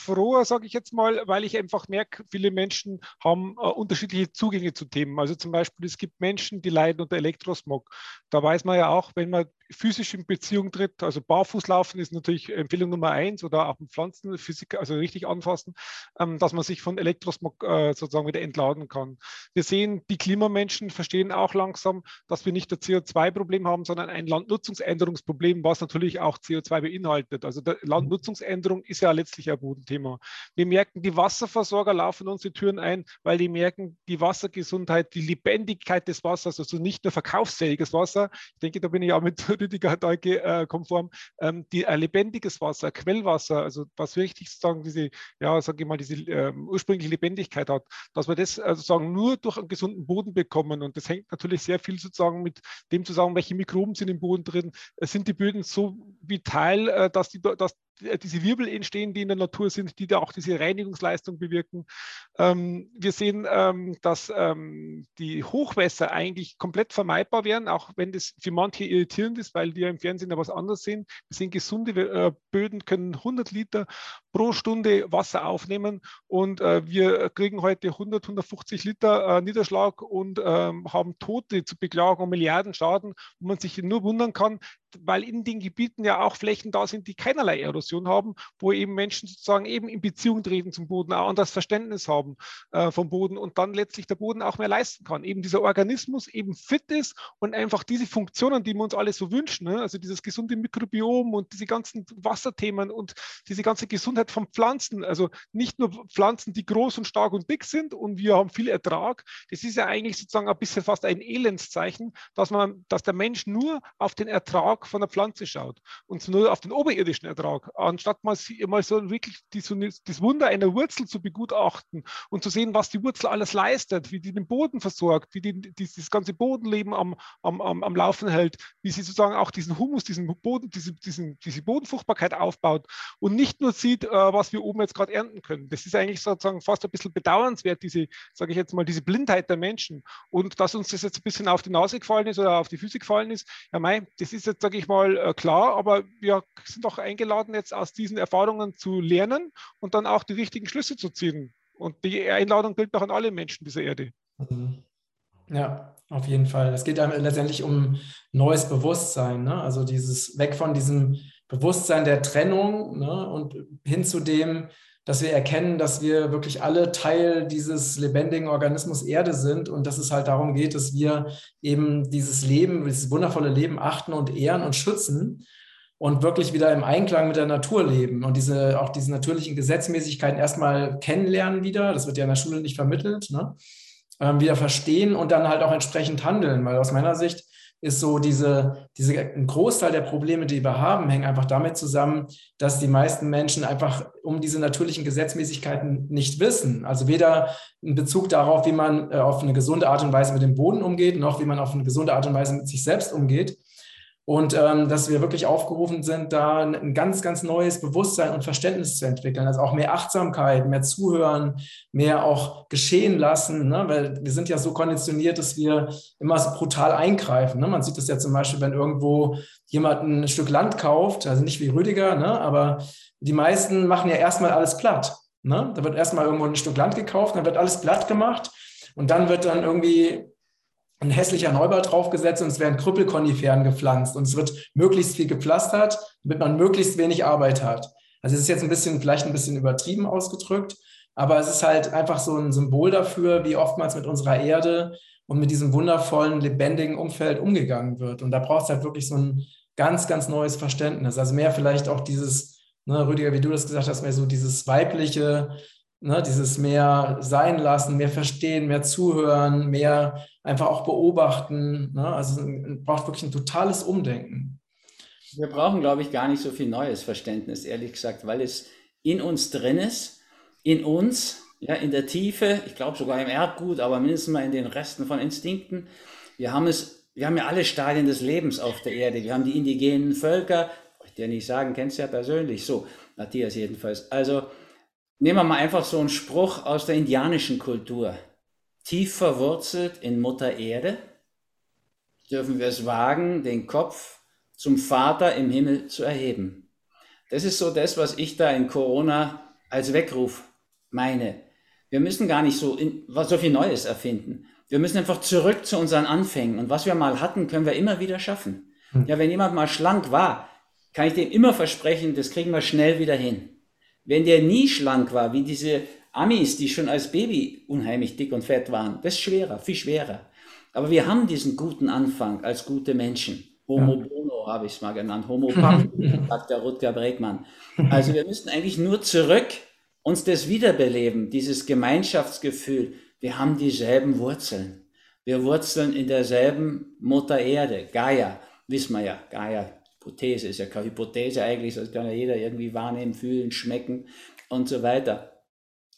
Speaker 2: hoffnungsfroher, sage ich jetzt mal, weil ich einfach merke, viele Menschen haben äh, unterschiedliche Zugänge zu Themen. Also zum Beispiel, es gibt Menschen, die leiden unter Elektrosmog. Da weiß man ja auch, wenn man physisch in Beziehung tritt. Also Barfußlaufen ist natürlich Empfehlung Nummer eins oder auch Pflanzenphysik, also richtig anfassen, ähm, dass man sich von Elektrosmog äh, sozusagen wieder entladen kann. Wir sehen, die Klimamenschen verstehen auch langsam, dass wir nicht das CO2-Problem haben, sondern ein Landnutzungsänderungsproblem, was natürlich auch CO2 beinhaltet. Also der Landnutzungsänderung ist ja letztlich ein Bodenthema. Wir merken, die Wasserversorger laufen uns die Türen ein, weil die merken, die Wassergesundheit, die Lebendigkeit des Wassers, also nicht nur verkaufsfähiges Wasser. Ich denke, da bin ich auch mit Rüdiger Deuke äh, konform, ähm, die, äh, lebendiges Wasser, Quellwasser, also was wirklich sozusagen diese, ja, sage ich mal, diese ähm, ursprüngliche Lebendigkeit hat, dass wir das äh, sozusagen nur durch einen gesunden Boden bekommen. Und das hängt natürlich sehr viel sozusagen mit dem zusammen, welche Mikroben sind im Boden drin, sind die Böden so vital, äh, dass, die, dass äh, diese Wirbel entstehen, die in der Natur sind, die da auch diese Reinigungsleistung bewirken. Ähm, wir sehen, ähm, dass ähm, die Hochwässer eigentlich komplett vermeidbar wären, auch wenn das für manche irritierend ist, weil die ja im Fernsehen ja was anderes sehen. Wir sehen, gesunde äh, Böden können 100 Liter pro Stunde Wasser aufnehmen und äh, wir kriegen heute 100, 150 Liter äh, Niederschlag und ähm, haben Tote zu beklagen und Milliarden Schaden, wo man sich nur wundern kann, weil in den Gebieten ja auch Flächen da sind, die keinerlei Erosion haben, wo eben Menschen sozusagen eben in Beziehung treten zum Boden, auch das Verständnis haben äh, vom Boden und dann letztlich der Boden auch mehr leisten kann. Eben dieser Organismus eben fit ist und einfach diese Funktionen, die wir uns alle so wünschen, ne? also dieses gesunde Mikrobiom und diese ganzen Wasserthemen und diese ganze Gesundheit von Pflanzen, also nicht nur Pflanzen, die groß und stark und dick sind und wir haben viel Ertrag, das ist ja eigentlich sozusagen ein bisschen fast ein Elendszeichen, dass man, dass der Mensch nur auf den Ertrag Ertrag von der Pflanze schaut und nur auf den oberirdischen Ertrag, anstatt mal, mal so wirklich die, so das Wunder einer Wurzel zu begutachten und zu sehen, was die Wurzel alles leistet, wie die den Boden versorgt, wie die, die das ganze Bodenleben am, am, am, am Laufen hält, wie sie sozusagen auch diesen Humus, diesen Boden, diese, diesen, diese Bodenfruchtbarkeit aufbaut und nicht nur sieht, äh, was wir oben jetzt gerade ernten können. Das ist eigentlich sozusagen fast ein bisschen bedauernswert, diese, sage ich jetzt mal, diese Blindheit der Menschen. Und dass uns das jetzt ein bisschen auf die Nase gefallen ist oder auf die Füße gefallen ist, ja mei, das ist jetzt sage ich mal, äh, klar, aber wir sind doch eingeladen, jetzt aus diesen Erfahrungen zu lernen und dann auch die richtigen Schlüsse zu ziehen. Und die Einladung gilt auch an alle Menschen dieser Erde.
Speaker 1: Mhm. Ja, auf jeden Fall. Es geht letztendlich um neues Bewusstsein, ne? also dieses weg von diesem Bewusstsein der Trennung ne? und hin zu dem, dass wir erkennen, dass wir wirklich alle Teil dieses lebendigen Organismus Erde sind und dass es halt darum geht, dass wir eben dieses Leben, dieses wundervolle Leben achten und ehren und schützen und wirklich wieder im Einklang mit der Natur leben und diese auch diese natürlichen Gesetzmäßigkeiten erstmal kennenlernen wieder. Das wird ja in der Schule nicht vermittelt, ne? ähm, wieder verstehen und dann halt auch entsprechend handeln, weil aus meiner Sicht ist so diese, diese, ein Großteil der Probleme, die wir haben, hängen einfach damit zusammen, dass die meisten Menschen einfach um diese natürlichen Gesetzmäßigkeiten nicht wissen. Also weder in Bezug darauf, wie man äh, auf eine gesunde Art und Weise mit dem Boden umgeht, noch wie man auf eine gesunde Art und Weise mit sich selbst umgeht. Und ähm, dass wir wirklich aufgerufen sind, da ein ganz, ganz neues Bewusstsein und Verständnis zu entwickeln. Also auch mehr Achtsamkeit, mehr Zuhören, mehr auch geschehen lassen. Ne? Weil wir sind ja so konditioniert, dass wir immer so brutal eingreifen. Ne? Man sieht das ja zum Beispiel, wenn irgendwo jemand ein Stück Land kauft, also nicht wie Rüdiger, ne? aber die meisten machen ja erstmal alles platt. Ne? Da wird erstmal irgendwo ein Stück Land gekauft, dann wird alles platt gemacht und dann wird dann irgendwie ein hässlicher Neubau draufgesetzt und es werden Krüppelkoniferen gepflanzt und es wird möglichst viel gepflastert, damit man möglichst wenig Arbeit hat. Also es ist jetzt ein bisschen, vielleicht ein bisschen übertrieben ausgedrückt, aber es ist halt einfach so ein Symbol dafür, wie oftmals mit unserer Erde und mit diesem wundervollen, lebendigen Umfeld umgegangen wird. Und da braucht es halt wirklich so ein ganz, ganz neues Verständnis. Also mehr vielleicht auch dieses, ne, Rüdiger, wie du das gesagt hast, mehr so dieses weibliche, ne, dieses mehr sein lassen, mehr verstehen, mehr zuhören, mehr einfach auch beobachten. Ne? Also braucht wirklich ein totales Umdenken.
Speaker 3: Wir brauchen, glaube ich, gar nicht so viel neues Verständnis, ehrlich gesagt, weil es in uns drin ist, in uns, ja, in der Tiefe, ich glaube sogar im Erbgut, aber mindestens mal in den Resten von Instinkten. Wir haben es, wir haben ja alle Stadien des Lebens auf der Erde. Wir haben die indigenen Völker, ich dir nicht sagen, kennst du ja persönlich, so, Matthias jedenfalls. Also nehmen wir mal einfach so einen Spruch aus der indianischen Kultur tief verwurzelt in Mutter Erde, dürfen wir es wagen, den Kopf zum Vater im Himmel zu erheben. Das ist so das, was ich da in Corona als Weckruf meine. Wir müssen gar nicht so, in, so viel Neues erfinden. Wir müssen einfach zurück zu unseren Anfängen. Und was wir mal hatten, können wir immer wieder schaffen. Hm. Ja, wenn jemand mal schlank war, kann ich dem immer versprechen, das kriegen wir schnell wieder hin. Wenn der nie schlank war, wie diese Amis, die schon als Baby unheimlich dick und fett waren, das ist schwerer, viel schwerer. Aber wir haben diesen guten Anfang als gute Menschen. Homo ja. bono habe ich es mal genannt, Homo sagt der Rutger Bregmann. Also wir müssten eigentlich nur zurück uns das wiederbeleben, dieses Gemeinschaftsgefühl. Wir haben dieselben Wurzeln. Wir wurzeln in derselben Mutter Erde, Gaia, wissen wir ja, Gaia, Hypothese ist ja keine Hypothese eigentlich, das kann ja jeder irgendwie wahrnehmen, fühlen, schmecken und so weiter.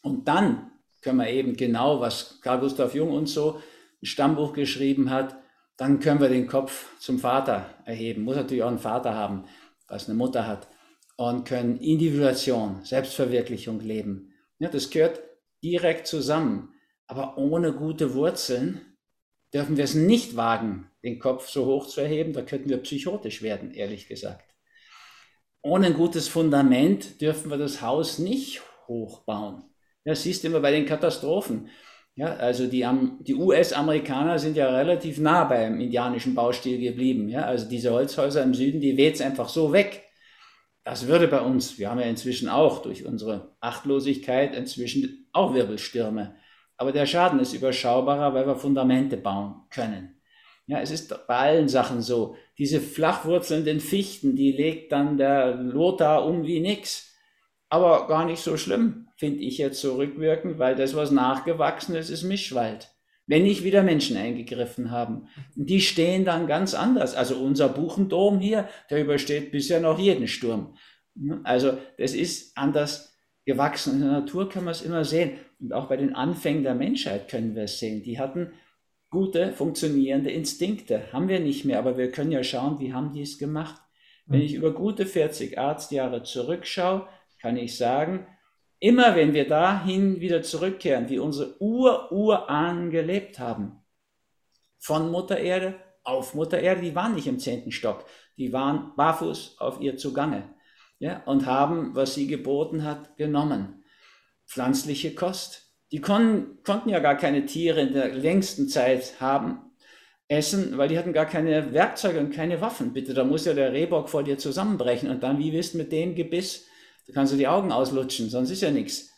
Speaker 3: Und dann können wir eben genau, was Karl Gustav Jung uns so ein Stammbuch geschrieben hat, dann können wir den Kopf zum Vater erheben. Muss natürlich auch einen Vater haben, was eine Mutter hat. und können Individuation, Selbstverwirklichung leben. Ja, das gehört direkt zusammen. Aber ohne gute Wurzeln dürfen wir es nicht wagen, den Kopf so hoch zu erheben. Da könnten wir psychotisch werden, ehrlich gesagt. Ohne ein gutes Fundament dürfen wir das Haus nicht hochbauen. Das siehst du immer bei den Katastrophen. Ja, also die, die US-Amerikaner sind ja relativ nah beim indianischen Baustil geblieben. Ja, also diese Holzhäuser im Süden, die weht einfach so weg. Das würde bei uns, wir haben ja inzwischen auch durch unsere Achtlosigkeit inzwischen auch Wirbelstürme. Aber der Schaden ist überschaubarer, weil wir Fundamente bauen können. Ja, es ist bei allen Sachen so. Diese flachwurzelnden Fichten, die legt dann der Lothar um wie nix. Aber gar nicht so schlimm, finde ich jetzt so rückwirkend, weil das, was nachgewachsen ist, ist Mischwald. Wenn nicht wieder Menschen eingegriffen haben. Die stehen dann ganz anders. Also unser Buchendom hier, der übersteht bisher noch jeden Sturm. Also das ist anders gewachsen. In der Natur kann man es immer sehen. Und auch bei den Anfängen der Menschheit können wir es sehen. Die hatten gute, funktionierende Instinkte. Haben wir nicht mehr, aber wir können ja schauen, wie haben die es gemacht. Wenn ich über gute 40 Arztjahre zurückschaue, kann ich sagen, immer wenn wir dahin wieder zurückkehren, wie unsere Ur-Urahnen gelebt haben, von Mutter Erde auf Mutter Erde, die waren nicht im zehnten Stock, die waren barfuß auf ihr Zugange ja, und haben, was sie geboten hat, genommen. Pflanzliche Kost. Die kon konnten ja gar keine Tiere in der längsten Zeit haben, essen, weil die hatten gar keine Werkzeuge und keine Waffen. Bitte, da muss ja der Rehbock vor dir zusammenbrechen und dann, wie wisst mit dem Gebiss, da kannst du die Augen auslutschen, sonst ist ja nichts.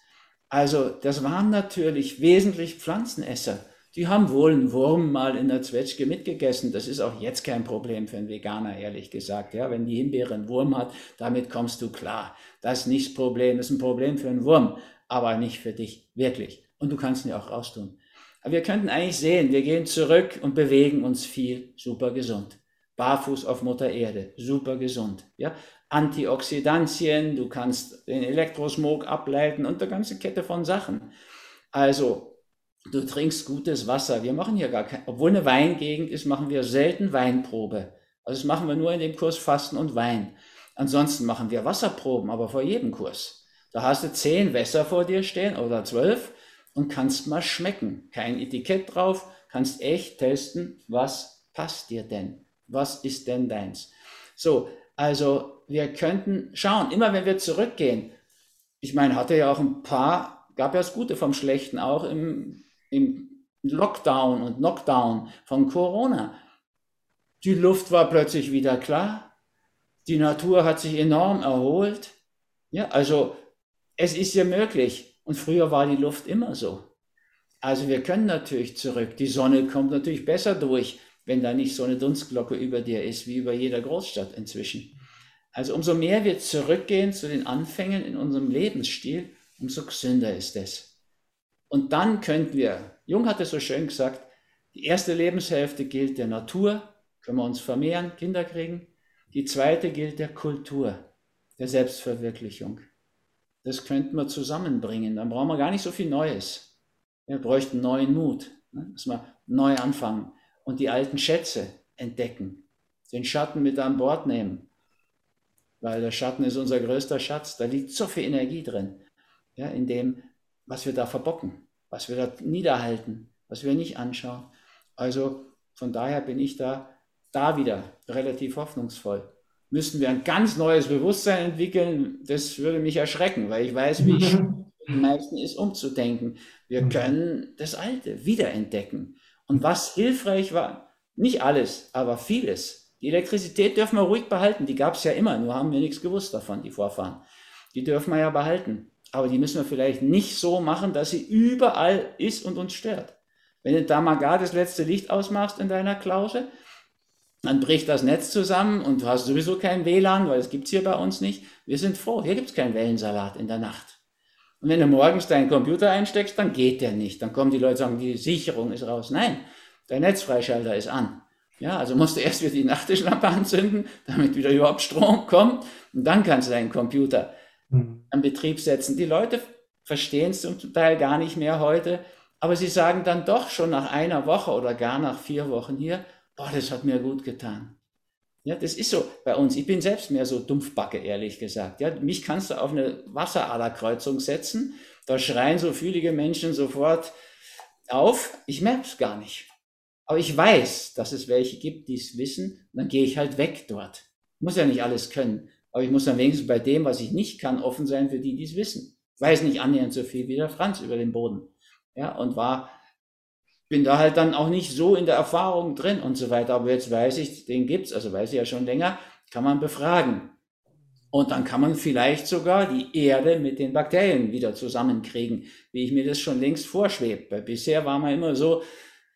Speaker 3: Also, das waren natürlich wesentlich Pflanzenesser. Die haben wohl einen Wurm mal in der Zwetschge mitgegessen. Das ist auch jetzt kein Problem für einen Veganer, ehrlich gesagt. Ja, wenn die Himbeere einen Wurm hat, damit kommst du klar. Das ist nicht das Problem. Das ist ein Problem für einen Wurm, aber nicht für dich. Wirklich. Und du kannst ihn ja auch raustun. Aber wir könnten eigentlich sehen, wir gehen zurück und bewegen uns viel. Super gesund. Barfuß auf Mutter Erde. Super gesund. Ja, Antioxidantien, du kannst den Elektrosmog ableiten und eine ganze Kette von Sachen. Also, du trinkst gutes Wasser. Wir machen hier gar kein, obwohl eine Weingegend ist, machen wir selten Weinprobe. Also das machen wir nur in dem Kurs Fasten und Wein. Ansonsten machen wir Wasserproben, aber vor jedem Kurs. Da hast du zehn Wässer vor dir stehen oder zwölf und kannst mal schmecken. Kein Etikett drauf, kannst echt testen, was passt dir denn? Was ist denn deins? So, also wir könnten schauen, immer wenn wir zurückgehen, ich meine, hatte ja auch ein paar, gab ja das Gute vom Schlechten auch im, im Lockdown und Knockdown von Corona. Die Luft war plötzlich wieder klar, die Natur hat sich enorm erholt. Ja, also es ist ja möglich. Und früher war die Luft immer so. Also wir können natürlich zurück. Die Sonne kommt natürlich besser durch, wenn da nicht so eine Dunstglocke über dir ist, wie über jeder Großstadt inzwischen. Also umso mehr wir zurückgehen zu den Anfängen in unserem Lebensstil, umso gesünder ist es. Und dann könnten wir, Jung hat es so schön gesagt, die erste Lebenshälfte gilt der Natur, können wir uns vermehren, Kinder kriegen. Die zweite gilt der Kultur, der Selbstverwirklichung. Das könnten wir zusammenbringen. Dann brauchen wir gar nicht so viel Neues. Wir bräuchten neuen Mut, ne? dass wir neu anfangen und die alten Schätze entdecken, den Schatten mit an Bord nehmen weil der Schatten ist unser größter Schatz. Da liegt so viel Energie drin, ja, in dem, was wir da verbocken, was wir da niederhalten, was wir nicht anschauen. Also von daher bin ich da, da wieder relativ hoffnungsvoll. Müssten wir ein ganz neues Bewusstsein entwickeln, das würde mich erschrecken, weil ich weiß, wie schwer die meisten ist, umzudenken. Wir mhm. können das Alte wiederentdecken. Und was hilfreich war, nicht alles, aber vieles, die Elektrizität dürfen wir ruhig behalten, die gab es ja immer, nur haben wir nichts gewusst davon, die Vorfahren. Die dürfen wir ja behalten. Aber die müssen wir vielleicht nicht so machen, dass sie überall ist und uns stört. Wenn du da mal gar das letzte Licht ausmachst in deiner Klause, dann bricht das Netz zusammen und du hast sowieso kein WLAN, weil es gibt es hier bei uns nicht. Wir sind froh, hier gibt es keinen Wellensalat in der Nacht. Und wenn du morgens deinen Computer einsteckst, dann geht der nicht. Dann kommen die Leute und sagen, die Sicherung ist raus. Nein, der Netzfreischalter ist an. Ja, also musst du erst wieder die Nachttischlampe anzünden, damit wieder überhaupt Strom kommt. Und dann kannst du deinen Computer mhm. an Betrieb setzen. Die Leute verstehen es zum Teil gar nicht mehr heute, aber sie sagen dann doch schon nach einer Woche oder gar nach vier Wochen hier, boah, das hat mir gut getan. Ja, das ist so bei uns. Ich bin selbst mehr so Dumpfbacke, ehrlich gesagt. Ja, mich kannst du auf eine Wasseraderkreuzung setzen. Da schreien so fühlige Menschen sofort auf. Ich merke es gar nicht. Aber ich weiß, dass es welche gibt, die es wissen. Dann gehe ich halt weg dort. Muss ja nicht alles können. Aber ich muss dann wenigstens bei dem, was ich nicht kann, offen sein für die, die es wissen. Ich weiß nicht annähernd so viel wie der Franz über den Boden. Ja, und war bin da halt dann auch nicht so in der Erfahrung drin und so weiter. Aber jetzt weiß ich, den gibt's, also weiß ich ja schon länger, kann man befragen. Und dann kann man vielleicht sogar die Erde mit den Bakterien wieder zusammenkriegen, wie ich mir das schon längst vorschwebt. Weil bisher war man immer so,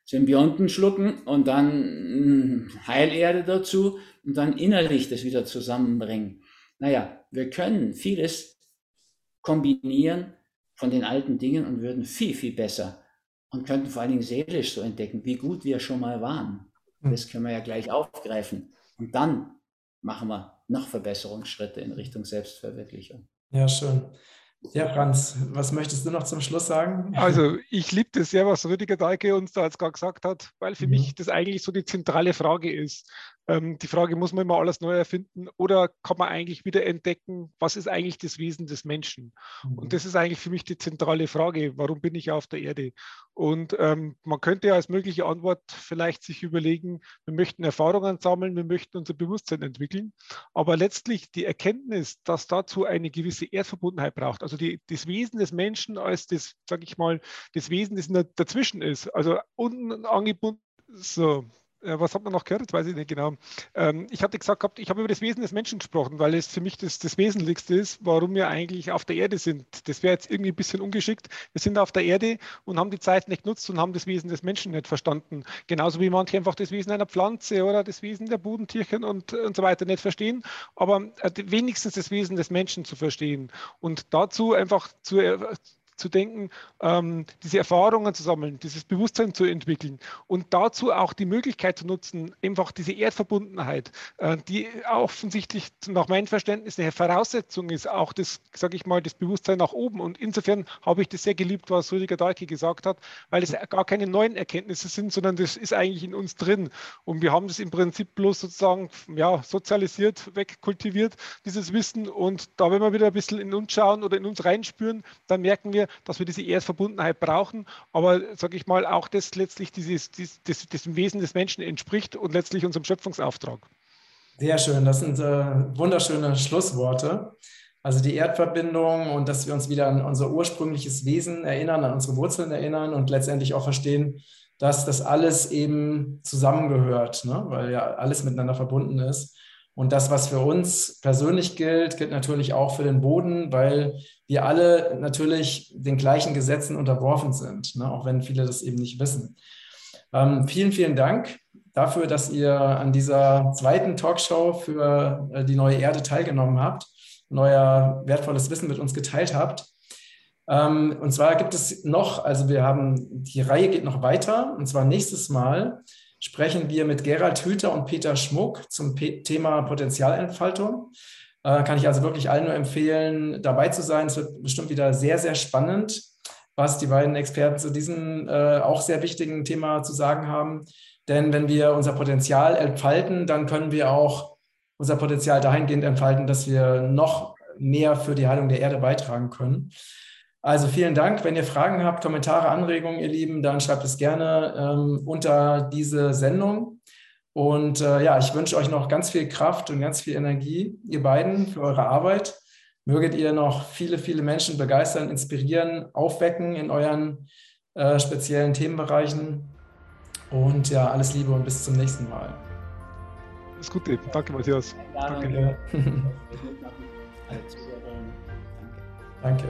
Speaker 3: Symbionten schlucken und dann hm, Heilerde dazu und dann innerlich das wieder zusammenbringen. Naja, wir können vieles kombinieren von den alten Dingen und würden viel, viel besser und könnten vor allen Dingen seelisch so entdecken, wie gut wir schon mal waren. Hm. Das können wir ja gleich aufgreifen. Und dann machen wir noch Verbesserungsschritte in Richtung Selbstverwirklichung.
Speaker 1: Ja, schön. Ja, Franz, was möchtest du noch zum Schluss sagen?
Speaker 2: Also, ich liebe das sehr, was Rüdiger Dahlke uns da jetzt gerade gesagt hat, weil für mhm. mich das eigentlich so die zentrale Frage ist. Ähm, die Frage, muss man immer alles neu erfinden oder kann man eigentlich wieder entdecken, was ist eigentlich das Wesen des Menschen? Mhm. Und das ist eigentlich für mich die zentrale Frage, warum bin ich auf der Erde? Und ähm, man könnte ja als mögliche Antwort vielleicht sich überlegen, wir möchten Erfahrungen sammeln, wir möchten unser Bewusstsein entwickeln, aber letztlich die Erkenntnis, dass dazu eine gewisse Erdverbundenheit braucht, also die, das Wesen des Menschen als das, sage ich mal, das Wesen, das dazwischen ist, also unangebunden, so, äh, was hat man noch gehört? Jetzt weiß ich nicht genau. Ähm, ich hatte gesagt gehabt, ich habe über das Wesen des Menschen gesprochen, weil es für mich das, das Wesentlichste ist, warum wir eigentlich auf der Erde sind. Das wäre jetzt irgendwie ein bisschen ungeschickt. Wir sind auf der Erde und haben die Zeit nicht genutzt und haben das Wesen des Menschen nicht verstanden. Genauso wie manche einfach das Wesen einer Pflanze oder das Wesen der Bodentierchen und, und so weiter nicht verstehen, aber äh, wenigstens das Wesen des Menschen zu verstehen und dazu einfach zu, äh, zu denken, ähm, diese Erfahrungen zu sammeln, dieses Bewusstsein zu entwickeln und dazu auch die Möglichkeit zu nutzen, einfach diese Erdverbundenheit, äh, die offensichtlich nach meinem Verständnis eine Voraussetzung ist, auch das, sage ich mal, das Bewusstsein nach oben. Und insofern habe ich das sehr geliebt, was Rüdiger Dahlke gesagt hat, weil es gar keine neuen Erkenntnisse sind, sondern das ist eigentlich in uns drin. Und wir haben das im Prinzip bloß sozusagen ja, sozialisiert, wegkultiviert, dieses Wissen. Und da, wenn wir wieder ein bisschen in uns schauen oder in uns reinspüren, dann merken wir, dass wir diese Erdverbundenheit brauchen, aber sage ich mal, auch das letztlich dieses, dieses, das, das Wesen des Menschen entspricht und letztlich unserem Schöpfungsauftrag.
Speaker 1: Sehr schön, das sind äh, wunderschöne Schlussworte. Also die Erdverbindung und dass wir uns wieder an unser ursprüngliches Wesen erinnern, an unsere Wurzeln erinnern und letztendlich auch verstehen, dass das alles eben zusammengehört, ne? weil ja alles miteinander verbunden ist. Und das, was für uns persönlich gilt, gilt natürlich auch für den Boden, weil wir alle natürlich den gleichen Gesetzen unterworfen sind, ne? auch wenn viele das eben nicht wissen. Ähm, vielen, vielen Dank dafür, dass ihr an dieser zweiten Talkshow für äh, die neue Erde teilgenommen habt, neuer wertvolles Wissen mit uns geteilt habt. Ähm, und zwar gibt es noch, also wir haben, die Reihe geht noch weiter, und zwar nächstes Mal sprechen wir mit Gerald Hüther und Peter Schmuck zum P Thema Potenzialentfaltung. Äh, kann ich also wirklich allen nur empfehlen, dabei zu sein. Es wird bestimmt wieder sehr, sehr spannend, was die beiden Experten zu diesem äh, auch sehr wichtigen Thema zu sagen haben. Denn wenn wir unser Potenzial entfalten, dann können wir auch unser Potenzial dahingehend entfalten, dass wir noch mehr für die Heilung der Erde beitragen können. Also vielen Dank. Wenn ihr Fragen habt, Kommentare, Anregungen, ihr Lieben, dann schreibt es gerne ähm, unter diese Sendung. Und äh, ja, ich wünsche euch noch ganz viel Kraft und ganz viel Energie, ihr beiden, für eure Arbeit. Möget ihr noch viele, viele Menschen begeistern, inspirieren, aufwecken in euren äh, speziellen Themenbereichen. Und ja, alles Liebe und bis zum nächsten Mal.
Speaker 2: Alles Gute. Danke, Matthias.
Speaker 1: Danke. Danke. Danke.